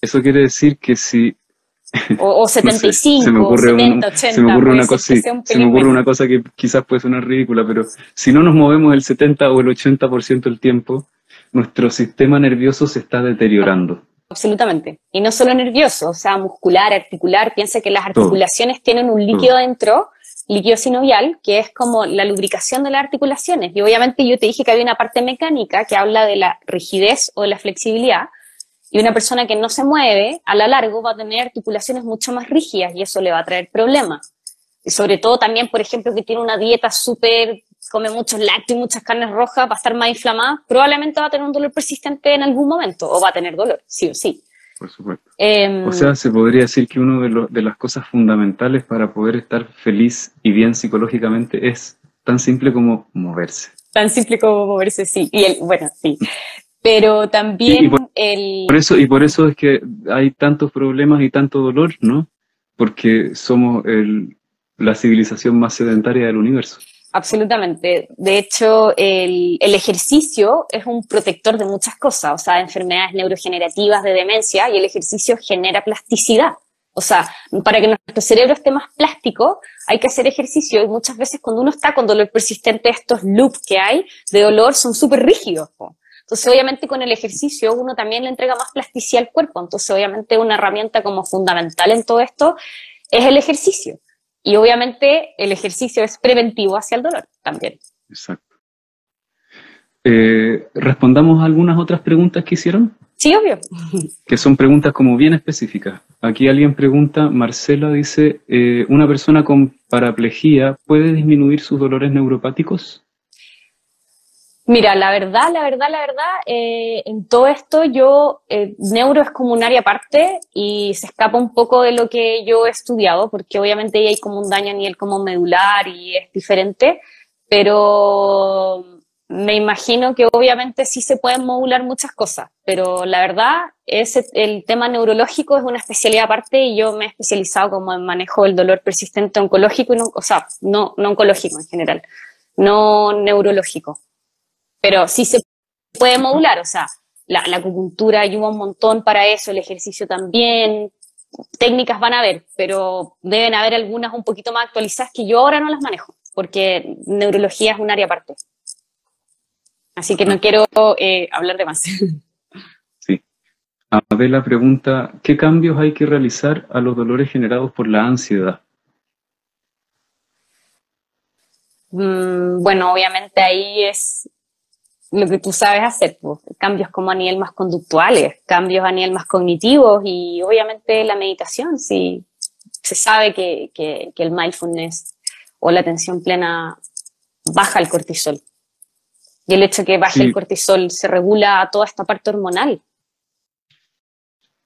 Eso quiere decir que si o, 75, se me ocurre 70, 80. Se me ocurre, una cosa, se me ocurre una cosa que quizás puede sonar ridícula, pero si no nos movemos el 70 o el 80% del tiempo, nuestro sistema nervioso se está deteriorando. Absolutamente. Y no solo nervioso, o sea, muscular, articular. Piensa que las articulaciones tienen un líquido dentro, líquido sinovial, que es como la lubricación de las articulaciones. Y obviamente yo te dije que había una parte mecánica que habla de la rigidez o de la flexibilidad, y una persona que no se mueve, a la largo va a tener articulaciones mucho más rígidas y eso le va a traer problemas. Y sobre todo también, por ejemplo, que tiene una dieta súper, come muchos lácteos y muchas carnes rojas, va a estar más inflamada, probablemente va a tener un dolor persistente en algún momento o va a tener dolor, sí o sí. Por supuesto. Em, o sea, se podría decir que una de, de las cosas fundamentales para poder estar feliz y bien psicológicamente es tan simple como moverse. Tan simple como moverse, sí. Y el, bueno, sí pero también por, el... Por eso, y por eso es que hay tantos problemas y tanto dolor, ¿no? Porque somos el, la civilización más sedentaria del universo. Absolutamente. De hecho, el, el, ejercicio es un protector de muchas cosas, o sea, enfermedades neurogenerativas de demencia, y el ejercicio genera plasticidad. O sea, para que nuestro cerebro esté más plástico, hay que hacer ejercicio, y muchas veces cuando uno está con dolor persistente, estos loops que hay de dolor son súper rígidos. Entonces, obviamente, con el ejercicio uno también le entrega más plasticidad al cuerpo. Entonces, obviamente, una herramienta como fundamental en todo esto es el ejercicio. Y obviamente, el ejercicio es preventivo hacia el dolor también. Exacto. Eh, ¿Respondamos algunas otras preguntas que hicieron? Sí, obvio. Que son preguntas como bien específicas. Aquí alguien pregunta, Marcela dice, eh, ¿una persona con paraplegia puede disminuir sus dolores neuropáticos? Mira, la verdad, la verdad, la verdad, eh, en todo esto yo, eh, neuro es como un área aparte y se escapa un poco de lo que yo he estudiado, porque obviamente hay como un daño a nivel como medular y es diferente, pero me imagino que obviamente sí se pueden modular muchas cosas, pero la verdad es el tema neurológico es una especialidad aparte y yo me he especializado como en manejo del dolor persistente oncológico y no, o sea, no, no oncológico en general, no neurológico pero sí se puede modular, o sea, la, acupuntura ayuda un montón para eso, el ejercicio también, técnicas van a haber, pero deben haber algunas un poquito más actualizadas que yo ahora no las manejo, porque neurología es un área aparte. Así que no quiero eh, hablar de más. Sí. la pregunta, ¿qué cambios hay que realizar a los dolores generados por la ansiedad? Mm, bueno, obviamente ahí es lo que tú sabes hacer, pues, cambios como a nivel más conductuales, cambios a nivel más cognitivos y obviamente la meditación, si se sabe que, que, el mindfulness o la atención plena baja el cortisol. Y el hecho de que baje el cortisol se regula toda esta parte hormonal.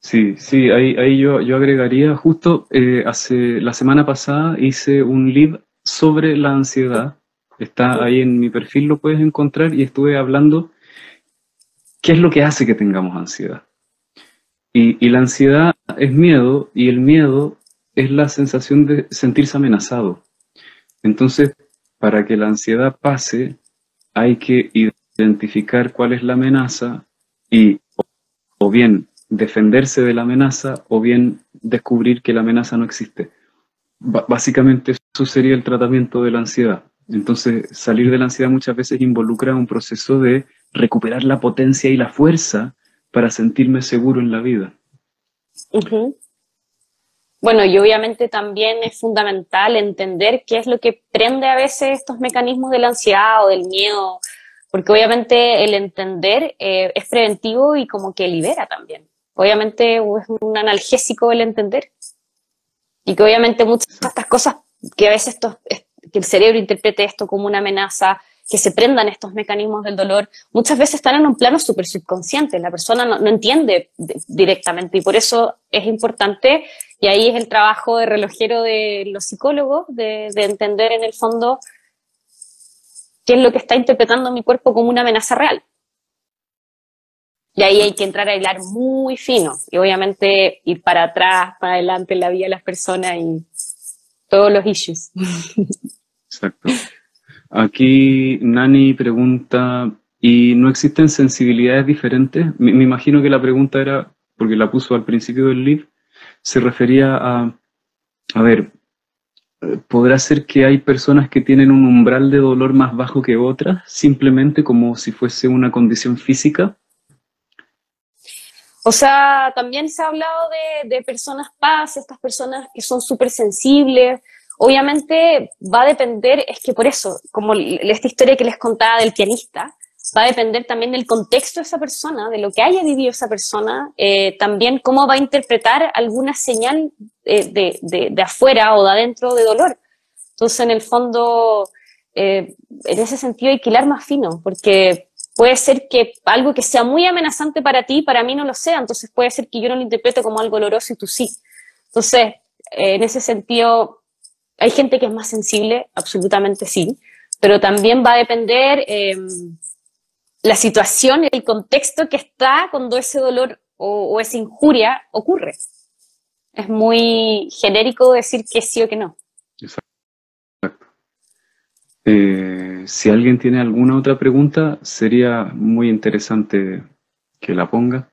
Sí, sí, ahí, ahí yo, yo agregaría, justo eh, hace la semana pasada hice un live sobre la ansiedad Está ahí en mi perfil, lo puedes encontrar y estuve hablando qué es lo que hace que tengamos ansiedad. Y, la ansiedad es miedo y el miedo es la sensación de sentirse amenazado. Entonces, para que la ansiedad pase, hay que identificar cuál es la amenaza y o bien defenderse de la amenaza o bien descubrir que la amenaza no existe. básicamente eso sería el tratamiento de la ansiedad. Entonces, salir de la ansiedad muchas veces involucra un proceso de recuperar la potencia y la fuerza para sentirme seguro en la vida. Bueno, y obviamente también es fundamental entender qué es lo que prende a veces estos mecanismos de la ansiedad o del miedo, porque obviamente el entender eh, es preventivo y como que libera también. Obviamente es un analgésico el entender. Y que obviamente muchas de estas cosas que a veces estos, que el cerebro interprete esto como una amenaza, que se prendan estos mecanismos del dolor, muchas veces están en un plano súper subconsciente, la persona no, entiende directamente y por eso es importante Y ahí es el trabajo de relojero de los psicólogos, de, de entender en el fondo qué es lo que está interpretando mi cuerpo como una amenaza real. Y ahí hay que entrar a hilar muy fino y obviamente ir para atrás, para adelante en la vida de las personas y todos los issues. Exacto. Aquí Nani pregunta, ¿y no existen sensibilidades diferentes? Me, imagino que la pregunta era, porque la puso al principio del libro, se refería a, a ver, ¿podrá ser que hay personas que tienen un umbral de dolor más bajo que otras, simplemente como si fuese una condición física? O sea, también se ha hablado de, personas paz, estas personas que son súper sensibles. Obviamente va a depender, es que por eso, como esta historia que les contaba del pianista, va a depender también del contexto de esa persona, de lo que haya vivido esa persona, eh, también cómo va a interpretar alguna señal eh, de, afuera o de adentro de dolor. Entonces, en el fondo, eh, en ese sentido hay que hilar más fino, porque puede ser que algo que sea muy amenazante para ti, para mí no lo sea, entonces puede ser que yo no lo interprete como algo doloroso y tú sí. Entonces, en ese sentido, hay gente que es más sensible, absolutamente sí, pero también va a depender eh, la situación, el contexto que está cuando ese dolor o, esa injuria ocurre. Es muy genérico decir que sí o que no. Eh, si alguien tiene alguna otra pregunta, sería muy interesante que la ponga.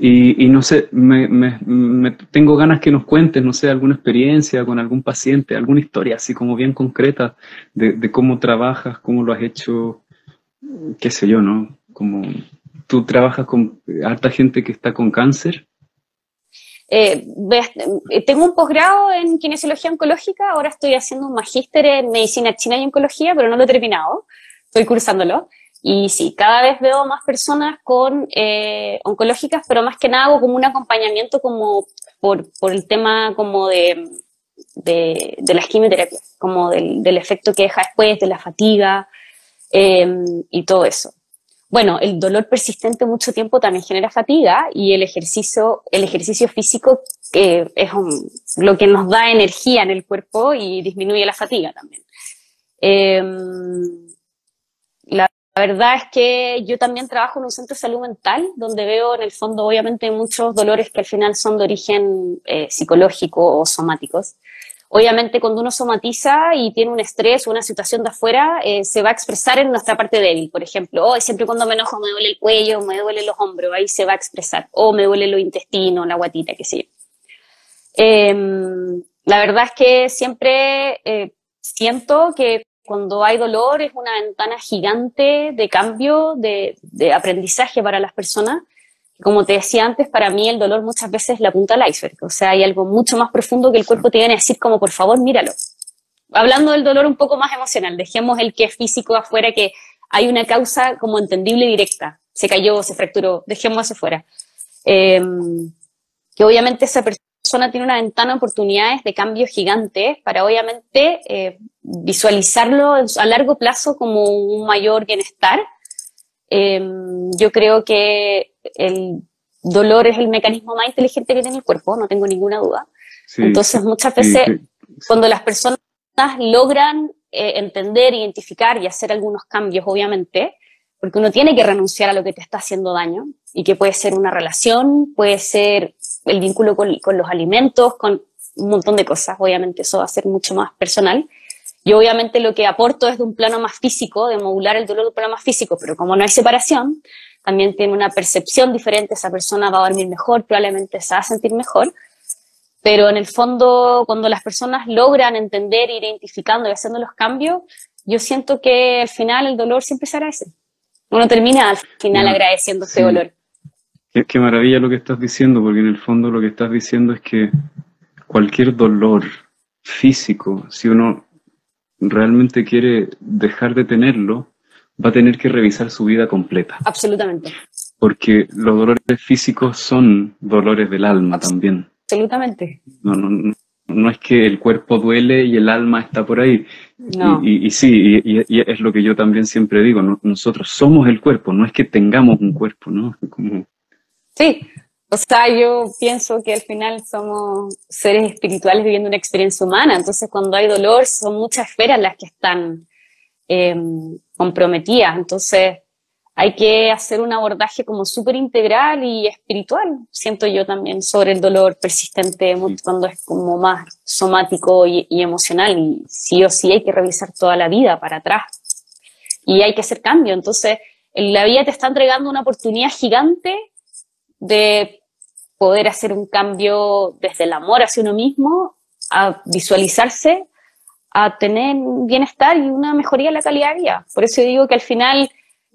Y, no sé, me, tengo ganas que nos cuentes, no sé, alguna experiencia con algún paciente, alguna historia así como bien concreta de, cómo trabajas, cómo lo has hecho, qué sé yo, ¿no? Como tú trabajas con harta gente que está con cáncer eh, eh, tengo un posgrado en kinesiología oncológica, ahora estoy haciendo un magíster en medicina china y oncología, pero no lo he terminado, estoy cursándolo. Y sí, cada vez veo más personas con eh, oncológicas, pero más que nada hago como un acompañamiento como por, por el tema como de, de, de como del, del, efecto que deja después, de la fatiga eh, y todo eso. Bueno, el dolor persistente mucho tiempo también genera fatiga y el ejercicio, el ejercicio físico eh, es lo que nos da energía en el cuerpo y disminuye la fatiga también. Em, verdad es que yo también trabajo en un centro de salud mental donde veo en el fondo obviamente muchos dolores que al final son de origen eh, psicológico o somáticos. Obviamente, cuando uno somatiza y tiene un estrés o una situación de afuera, eh, se va a expresar en nuestra parte débil. Por ejemplo, oh, siempre cuando me enojo me duele el cuello, me duele los hombros, ahí se va a expresar. O me duele los intestinos, la guatita, qué sé yo. Em, la verdad es que siempre eh, siento que cuando hay dolor es una ventana gigante de cambio, de, aprendizaje para las personas como te decía antes, para mí el dolor muchas veces es la punta del iceberg. O sea, hay algo mucho más profundo que el cuerpo te viene a decir como, por favor, míralo. Hablando del dolor un poco más emocional, dejemos el que es físico afuera, que hay una causa como entendible y directa. Se cayó, se fracturó, dejemos eso fuera. Em, que obviamente esa persona tiene una ventana de oportunidades de cambios gigantes para obviamente eh, visualizarlo a largo plazo como un mayor bienestar Em, yo creo que el dolor es el mecanismo más inteligente que tiene el cuerpo, no tengo ninguna duda. Entonces, muchas veces, cuando las personas logran eh, entender, identificar y hacer algunos cambios, obviamente, porque uno tiene que renunciar a lo que te está haciendo daño, y que puede ser una relación, puede ser el vínculo con, con los alimentos, con un montón de cosas, obviamente eso va a ser mucho más personal. Y obviamente lo que aporto es de un plano más físico, de modular el dolor de un plano más físico, pero como no hay separación, también tiene una percepción diferente, esa persona va a dormir mejor, probablemente se va a sentir mejor, pero en el fondo cuando las personas logran entender, identificando y haciendo los cambios, yo siento que al final el dolor siempre se agradece. Uno termina al final agradeciendo ese dolor. Qué, qué maravilla lo que estás diciendo, porque en el fondo lo que estás diciendo es que cualquier dolor físico, si uno realmente quiere dejar de tenerlo, va a tener que revisar su vida completa. Absolutamente. Porque los dolores físicos son dolores del alma también. Absolutamente. No, no, no es que el cuerpo duele y el alma está por ahí. No. Y, sí, y, es lo que yo también siempre digo, nosotros somos el cuerpo, no es que tengamos un cuerpo, ¿no? Sí, O sea, yo pienso que al final somos seres espirituales viviendo una experiencia humana, entonces cuando hay dolor son muchas esferas las que están em, comprometidas, entonces hay que hacer un abordaje como súper integral y espiritual, siento yo también, sobre el dolor persistente cuando es como más somático y, y emocional y sí o sí hay que revisar toda la vida para atrás. Y hay que hacer cambio, entonces la vida te está entregando una oportunidad gigante de poder hacer un cambio desde el amor hacia uno mismo, a visualizarse, a tener bienestar y una mejoría en la calidad de vida. Por eso digo que al final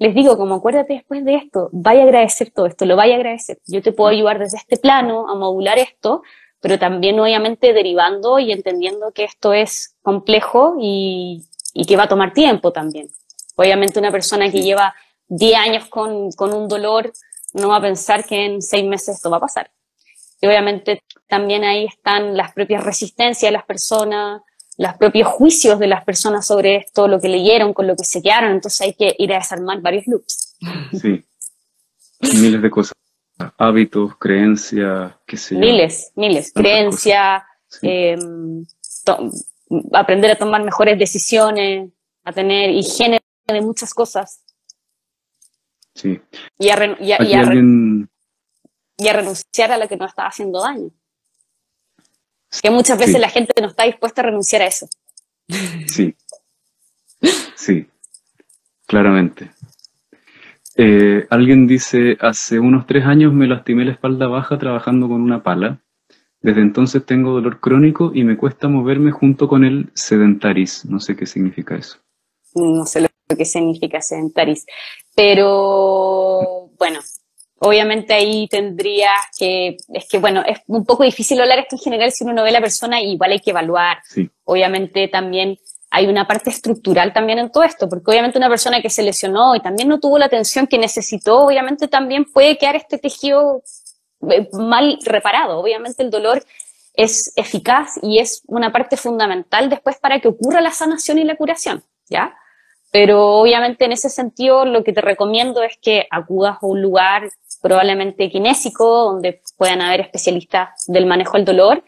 les digo, como acuérdate después de esto, vaya a agradecer todo esto, lo vaya a agradecer. Yo te puedo ayudar desde este plano a modular esto, pero también obviamente derivando y entendiendo que esto es complejo y, y que va a tomar tiempo también. Obviamente una persona que lleva 10 años con, con un dolor no va a pensar que en seis meses esto va a pasar. Y obviamente también ahí están las propias resistencias de las personas, los propios juicios de las personas sobre esto, lo que leyeron, con lo que se quedaron, entonces hay que ir a desarmar varios loops. Sí, miles de cosas, hábitos, creencias, qué sé yo. Miles, miles, creencias, em, aprender a tomar mejores decisiones, a tener higiene de muchas cosas. Sí. Y a, renunciar a lo que nos está haciendo daño. Que muchas veces la gente no está dispuesta a renunciar a eso. Sí. Sí. Claramente. Eh, alguien dice, hace unos tres años me lastimé la espalda baja trabajando con una pala. Desde entonces tengo dolor crónico y me cuesta moverme junto con el sedentaris. No sé qué significa eso. No sé lo que significa sedentaris. Pero bueno, obviamente ahí tendría que, es que bueno, es un poco difícil hablar esto en general si uno no ve a la persona, igual hay que evaluar. Obviamente también hay una parte estructural también en todo esto, porque obviamente una persona que se lesionó y también no tuvo la atención que necesitó, obviamente también puede quedar este tejido eh, mal reparado. Obviamente el dolor es eficaz y es una parte fundamental después para que ocurra la sanación y la curación, ¿ya? Pero obviamente en ese sentido lo que te recomiendo es que acudas a un lugar probablemente kinésico, donde puedan haber especialistas del manejo del dolor.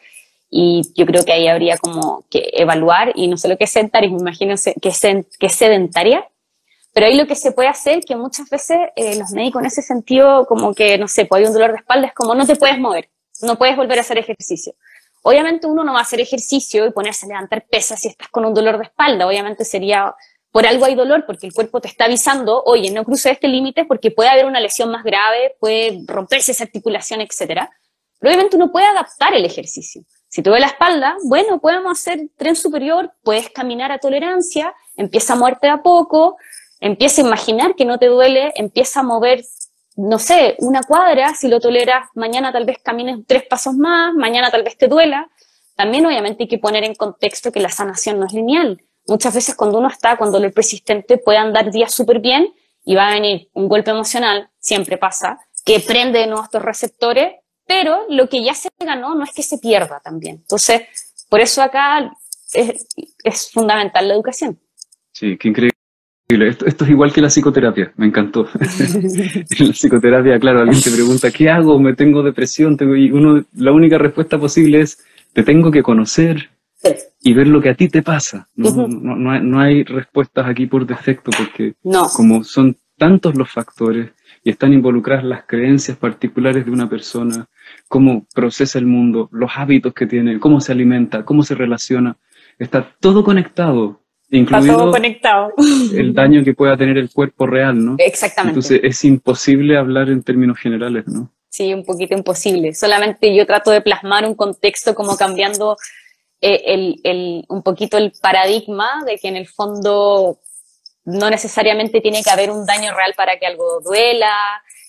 Y yo creo que ahí habría como que evaluar, y no sé lo que es sedentaria, me imagino que es, que sedentaria, pero ahí lo que se puede hacer, que muchas veces eh, los médicos en ese sentido, como que, no sé, pues hay un dolor de espalda, es como no te puedes mover, no puedes volver a hacer ejercicio. Obviamente uno no va a hacer ejercicio y ponerse a levantar pesas si estás con un dolor de espalda, obviamente sería por algo hay dolor porque el cuerpo te está avisando, oye, no cruces este límite porque puede haber una lesión más grave, puede romperse esa articulación, etc. Pero obviamente uno puede adaptar el ejercicio. Si te duele la espalda, bueno, podemos hacer tren superior, puedes caminar a tolerancia, empieza a moverte a poco, empieza a imaginar que no te duele, empieza a mover, no sé, una cuadra, si lo toleras, mañana tal vez camines tres pasos más, mañana tal vez te duela. También obviamente hay que poner en contexto que la sanación no es lineal muchas veces cuando uno está con dolor persistente puede andar días súper bien y va a venir un golpe emocional, siempre pasa, que prende de nuevo estos receptores, pero lo que ya se ganó no es que se pierda también. Entonces, por eso acá es, fundamental la educación. Sí, qué increíble. Esto, esto, es igual que la psicoterapia, me encantó. en la psicoterapia, claro, alguien te pregunta, ¿qué hago? ¿Me tengo depresión? Tengo... Y uno, la única respuesta posible es, te tengo que conocer, y ver lo que a ti te pasa. No, no, hay, respuestas aquí por defecto porque como son tantos los factores y están involucradas las creencias particulares de una persona, cómo procesa el mundo, los hábitos que tiene, cómo se alimenta, cómo se relaciona, está todo conectado. Incluido todo conectado. el daño que pueda tener el cuerpo real, ¿no? Exactamente. Entonces es imposible hablar en términos generales, ¿no? Sí, un poquito imposible. Solamente yo trato de plasmar un contexto como cambiando el, el, un poquito el paradigma de que en el fondo no necesariamente tiene que haber un daño real para que algo duela.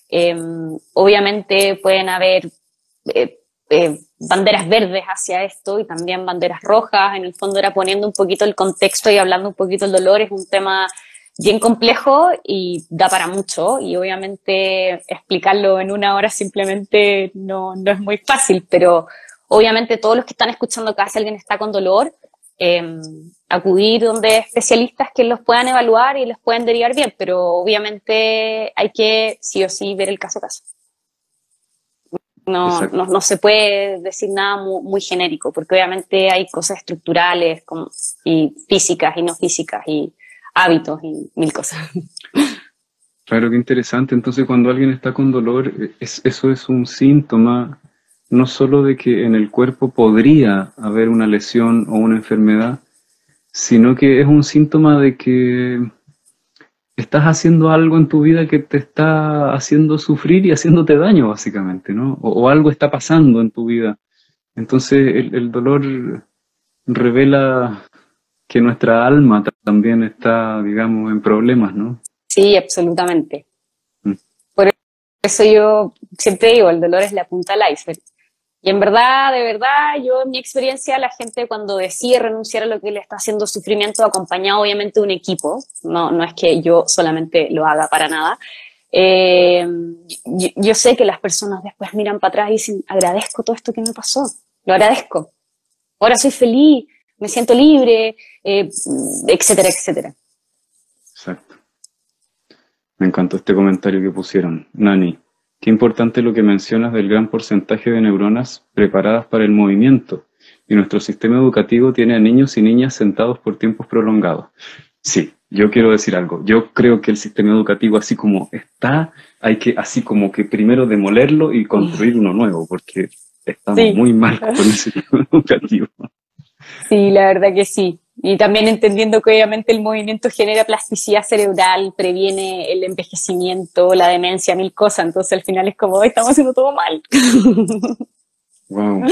Em, obviamente pueden haber eh, eh, banderas verdes hacia esto y también banderas rojas. En el fondo era poniendo un poquito el contexto y hablando un poquito del dolor. Es un tema bien complejo y da para mucho y obviamente explicarlo en una hora simplemente no, no es muy fácil, pero Obviamente todos los que están escuchando acá, si alguien está con dolor, em, acudir donde especialistas que los puedan evaluar y les puedan derivar bien, pero obviamente hay que sí o sí ver el caso a caso. No, no, no, se puede decir nada muy, genérico, porque obviamente hay cosas estructurales como, y físicas y no físicas y hábitos y mil cosas. Claro, qué interesante. Entonces, cuando alguien está con dolor, eso es un síntoma no solo de que en el cuerpo podría haber una lesión o una enfermedad, sino que es un síntoma de que estás haciendo algo en tu vida que te está haciendo sufrir y haciéndote daño, básicamente, ¿no? O, algo está pasando en tu vida. Entonces, el, dolor revela que nuestra alma también está, digamos, en problemas, ¿no? Sí, absolutamente. Mm. Por eso yo siempre digo, el dolor es la punta del iceberg. Y en verdad, de verdad, yo en mi experiencia, la gente cuando decide renunciar a lo que le está haciendo sufrimiento, acompañado obviamente de un equipo, no, no es que yo solamente lo haga para nada, eh, yo, sé que las personas después miran para atrás y dicen, agradezco todo esto que me pasó, lo agradezco. Ahora soy feliz, me siento libre, eh, etcétera, etcétera. Exacto. Me encantó este comentario que pusieron. Nani, Qué importante lo que mencionas del gran porcentaje de neuronas preparadas para el movimiento. Y nuestro sistema educativo tiene a niños y niñas sentados por tiempos prolongados. Sí, yo quiero decir algo. Yo creo que el sistema educativo, así como está, hay que, así como que primero demolerlo y construir uno nuevo, porque estamos muy mal con el sistema educativo. Sí, la verdad que sí. Y también entendiendo que obviamente el movimiento genera plasticidad cerebral, previene el envejecimiento, la demencia, mil cosas. Entonces al final es como, estamos haciendo todo mal. Wow.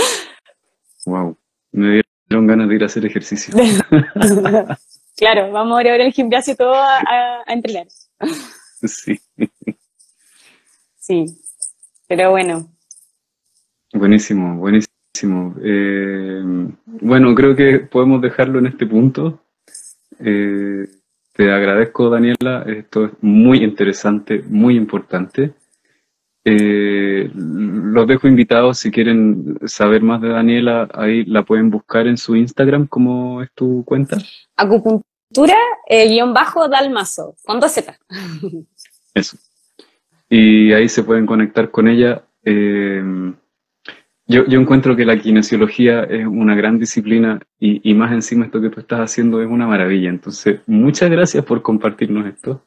Wow. Me dieron ganas de ir a hacer ejercicio. claro, vamos a ir ahora al gimnasio todo a, a entrenar. Sí. Sí. Pero bueno. Buenísimo, buenísimo. Eh, bueno, creo que podemos dejarlo en este punto. Eh, te agradezco, Daniela. Esto es muy interesante, muy importante. Eh, los dejo invitados si quieren saber más de Daniela. Ahí la pueden buscar en su Instagram. ¿Cómo es tu cuenta? Acupuntura guion bajo Dalmazo, con dos Z. Eso. Y ahí se pueden conectar con ella. Yo, yo, encuentro que la kinesiología es una gran disciplina y, y, más encima esto que tú estás haciendo es una maravilla. Entonces, muchas gracias por compartirnos esto.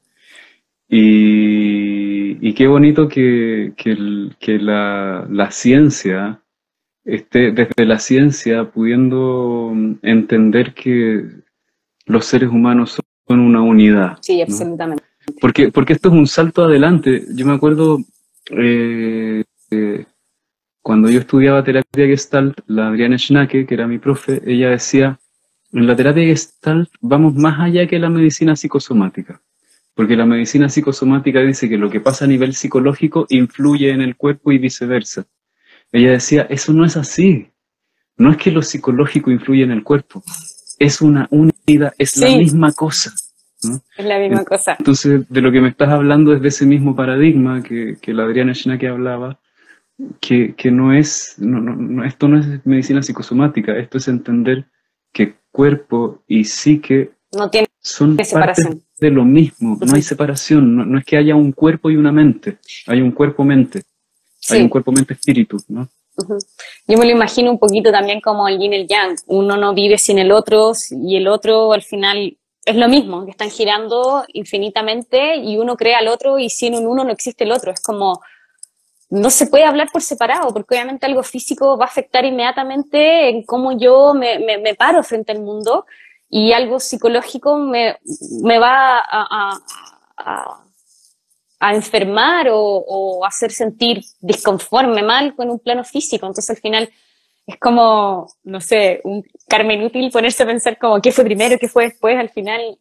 Y, y qué bonito que, que, que la, la, ciencia esté desde la ciencia pudiendo entender que los seres humanos son una unidad. Sí, absolutamente. Porque, porque esto es un salto adelante. Yo me acuerdo... Eh, eh, cuando yo estudiaba terapia gestalt, la Adriana Schnake, que era mi profe, ella decía, en la terapia gestalt vamos más allá que la medicina psicosomática, porque la medicina psicosomática dice que lo que pasa a nivel psicológico influye en el cuerpo y viceversa. Ella decía, eso no es así, no es que lo psicológico influye en el cuerpo, es una unidad, es la misma cosa. Es la misma cosa. Entonces, de lo que me estás hablando es de ese mismo paradigma que, que la Adriana Schnake hablaba, que, que no es, no, no, esto no es medicina psicosomática, esto es entender que cuerpo y psique no tiene son separación. de lo mismo, no hay separación, no, es que haya un cuerpo y una mente, hay un cuerpo-mente, hay un cuerpo-mente-espíritu, ¿no? Yo me lo imagino un poquito también como el yin y el yang, uno no vive sin el otro y el otro al final es lo mismo, que están girando infinitamente y uno crea al otro y sin un uno no existe el otro, es como no se puede hablar por separado, porque obviamente algo físico va a afectar inmediatamente en cómo yo me, me, paro frente al mundo y algo psicológico me, me va a, a, a, enfermar o, o, hacer sentir disconforme, mal con un plano físico. Entonces al final es como, no sé, un Carmen útil ponerse a pensar como qué fue primero, qué fue después, al final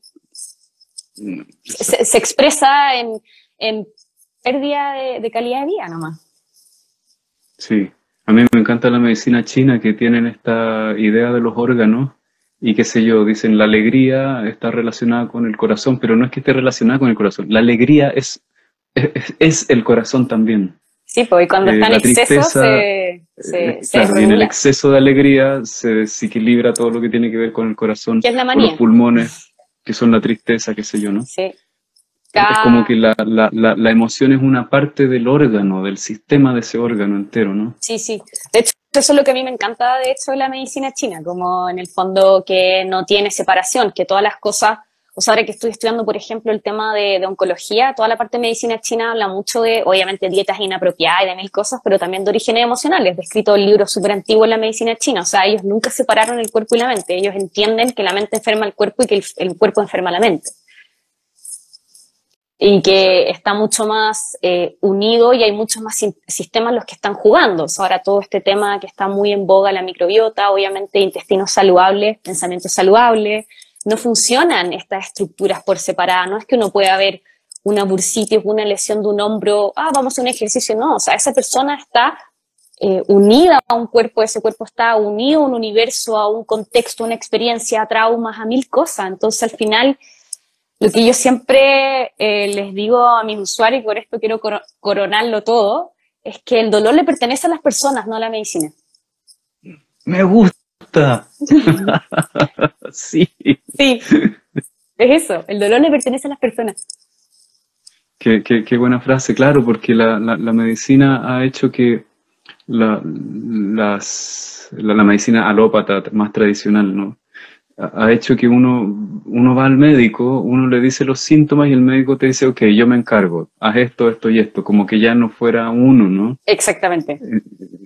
mm, se, se expresa en, en pérdida de, calidad de vida nomás. Sí, a mí me encanta la medicina china que tienen esta idea de los órganos y qué sé yo, dicen la alegría está relacionada con el corazón, pero no es que esté relacionada con el corazón, la alegría es, es, el corazón también. Sí, porque cuando está en eh, exceso se, se, eh, en el exceso de alegría se desequilibra todo lo que tiene que ver con el corazón, con los pulmones, que son la tristeza, qué sé yo, ¿no? Sí. Es como que la, la, la, emoción es una parte del órgano, del sistema de ese órgano entero, ¿no? Sí, sí. De hecho, eso es lo que a mí me encanta, de hecho, de la medicina china, como en el fondo que no tiene separación, que todas las cosas o sea, ahora que estoy estudiando, por ejemplo, el tema de, oncología, toda la parte de medicina china habla mucho de, obviamente, dietas inapropiadas y de mil cosas, pero también de orígenes emocionales. He escrito el libro súper antiguo en la medicina china. O sea, ellos nunca separaron el cuerpo y la mente. Ellos entienden que la mente enferma el cuerpo y que el, cuerpo enferma la mente. Y que está mucho más eh, unido y hay muchos más sistemas los que están jugando. O sea, ahora todo este tema que está muy en boga, la microbiota, obviamente intestino saludable, pensamiento saludable, no funcionan estas estructuras por separado. No es que uno pueda ver una bursitis, una lesión de un hombro, ah, vamos a un ejercicio. No, o sea, esa persona está eh, unida a un cuerpo, ese cuerpo está unido a un universo, a un contexto, a una experiencia, a traumas, a mil cosas. Entonces, al final, lo que yo siempre eh, les digo a mis usuarios, y por esto quiero coronarlo todo, es que el dolor le pertenece a las personas, no a la medicina. Me gusta sí. Sí. Es eso, el dolor le pertenece a las personas. Qué, qué, buena frase, claro, porque la, la, medicina ha hecho que la, las, la, medicina alópata más tradicional, ¿no? Ha hecho que uno, uno va al médico, uno le dice los síntomas y el médico te dice, ok, yo me encargo, haz esto, esto y esto, como que ya no fuera uno, ¿no? Exactamente. Eh,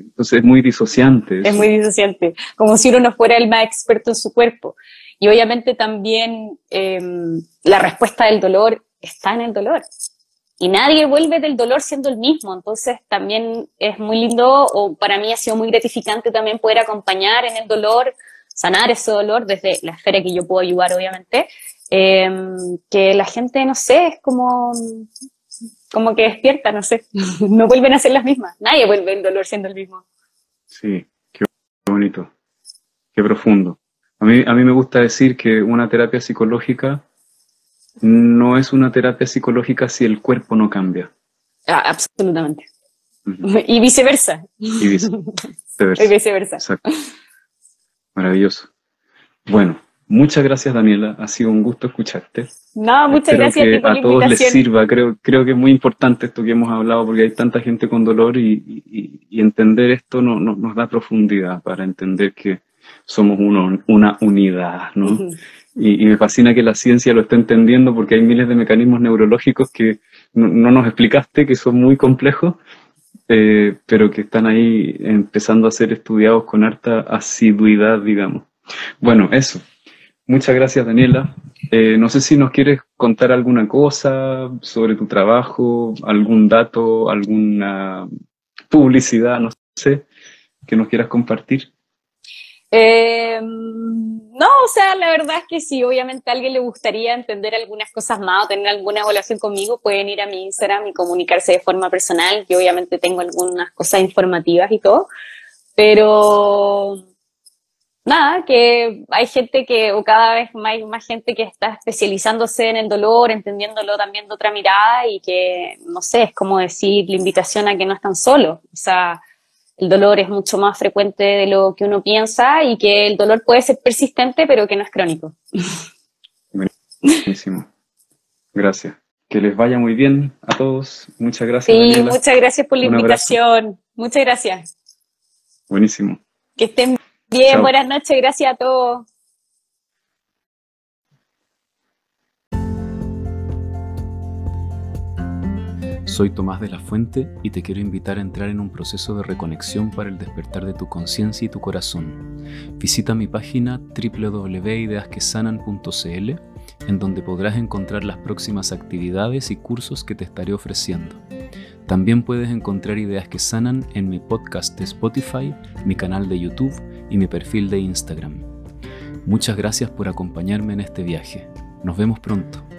entonces es muy disociante. Es muy disociante, como si uno no fuera el más experto en su cuerpo. Y obviamente también em, la respuesta del dolor está en el dolor. Y nadie vuelve del dolor siendo el mismo. Entonces también es muy lindo, o para mí ha sido muy gratificante también poder acompañar en el dolor sanar ese dolor desde la esfera que yo puedo ayudar, obviamente, em, que la gente, no sé, es como, como que despierta, no sé, no vuelven a ser las mismas, nadie vuelve el dolor siendo el mismo. Sí, qué bonito, qué profundo. A mí, a mí me gusta decir que una terapia psicológica no es una terapia psicológica si el cuerpo no cambia. Ah, absolutamente. Y viceversa. Y viceversa. y viceversa. Exacto. Maravilloso. Bueno, muchas gracias Daniela, ha sido un gusto escucharte. No, muchas gracias que a, todos les sirva, creo, creo que es muy importante esto que hemos hablado porque hay tanta gente con dolor y, entender esto no, nos da profundidad para entender que somos uno, una unidad, ¿no? y, me fascina que la ciencia lo esté entendiendo porque hay miles de mecanismos neurológicos que no nos explicaste, que son muy complejos eh, pero que están ahí empezando a ser estudiados con harta asiduidad, digamos. Bueno, eso. Muchas gracias, Daniela. Eh, no sé si nos quieres contar alguna cosa sobre tu trabajo, algún dato, alguna publicidad, no sé, que nos quieras compartir. Eh, no, o sea, la verdad es que si obviamente a alguien le gustaría entender algunas cosas más o tener alguna evaluación conmigo, pueden ir a mi Instagram y comunicarse de forma personal. Yo obviamente tengo algunas cosas informativas y todo, pero nada, que hay gente que, o cada vez más, más gente que está especializándose en el dolor, entendiéndolo también de otra mirada y que, no sé, es como decir la invitación a que no están solos. O sea, el dolor es mucho más frecuente de lo que uno piensa y que el dolor puede ser persistente, pero que no es crónico. Buenísimo. Gracias. Que les vaya muy bien a todos. Muchas gracias. Sí, muchas gracias por la invitación. Muchas gracias. Buenísimo. Que estén bien. Buenas noches. Gracias a todos. Soy Tomás de la Fuente y te quiero invitar a entrar en un proceso de reconexión para el despertar de tu conciencia y tu corazón. Visita mi página www.ideasquesanan.cl en donde podrás encontrar las próximas actividades y cursos que te estaré ofreciendo. También puedes encontrar ideas que sanan en mi podcast de Spotify, mi canal de YouTube y mi perfil de Instagram. Muchas gracias por acompañarme en este viaje. Nos vemos pronto.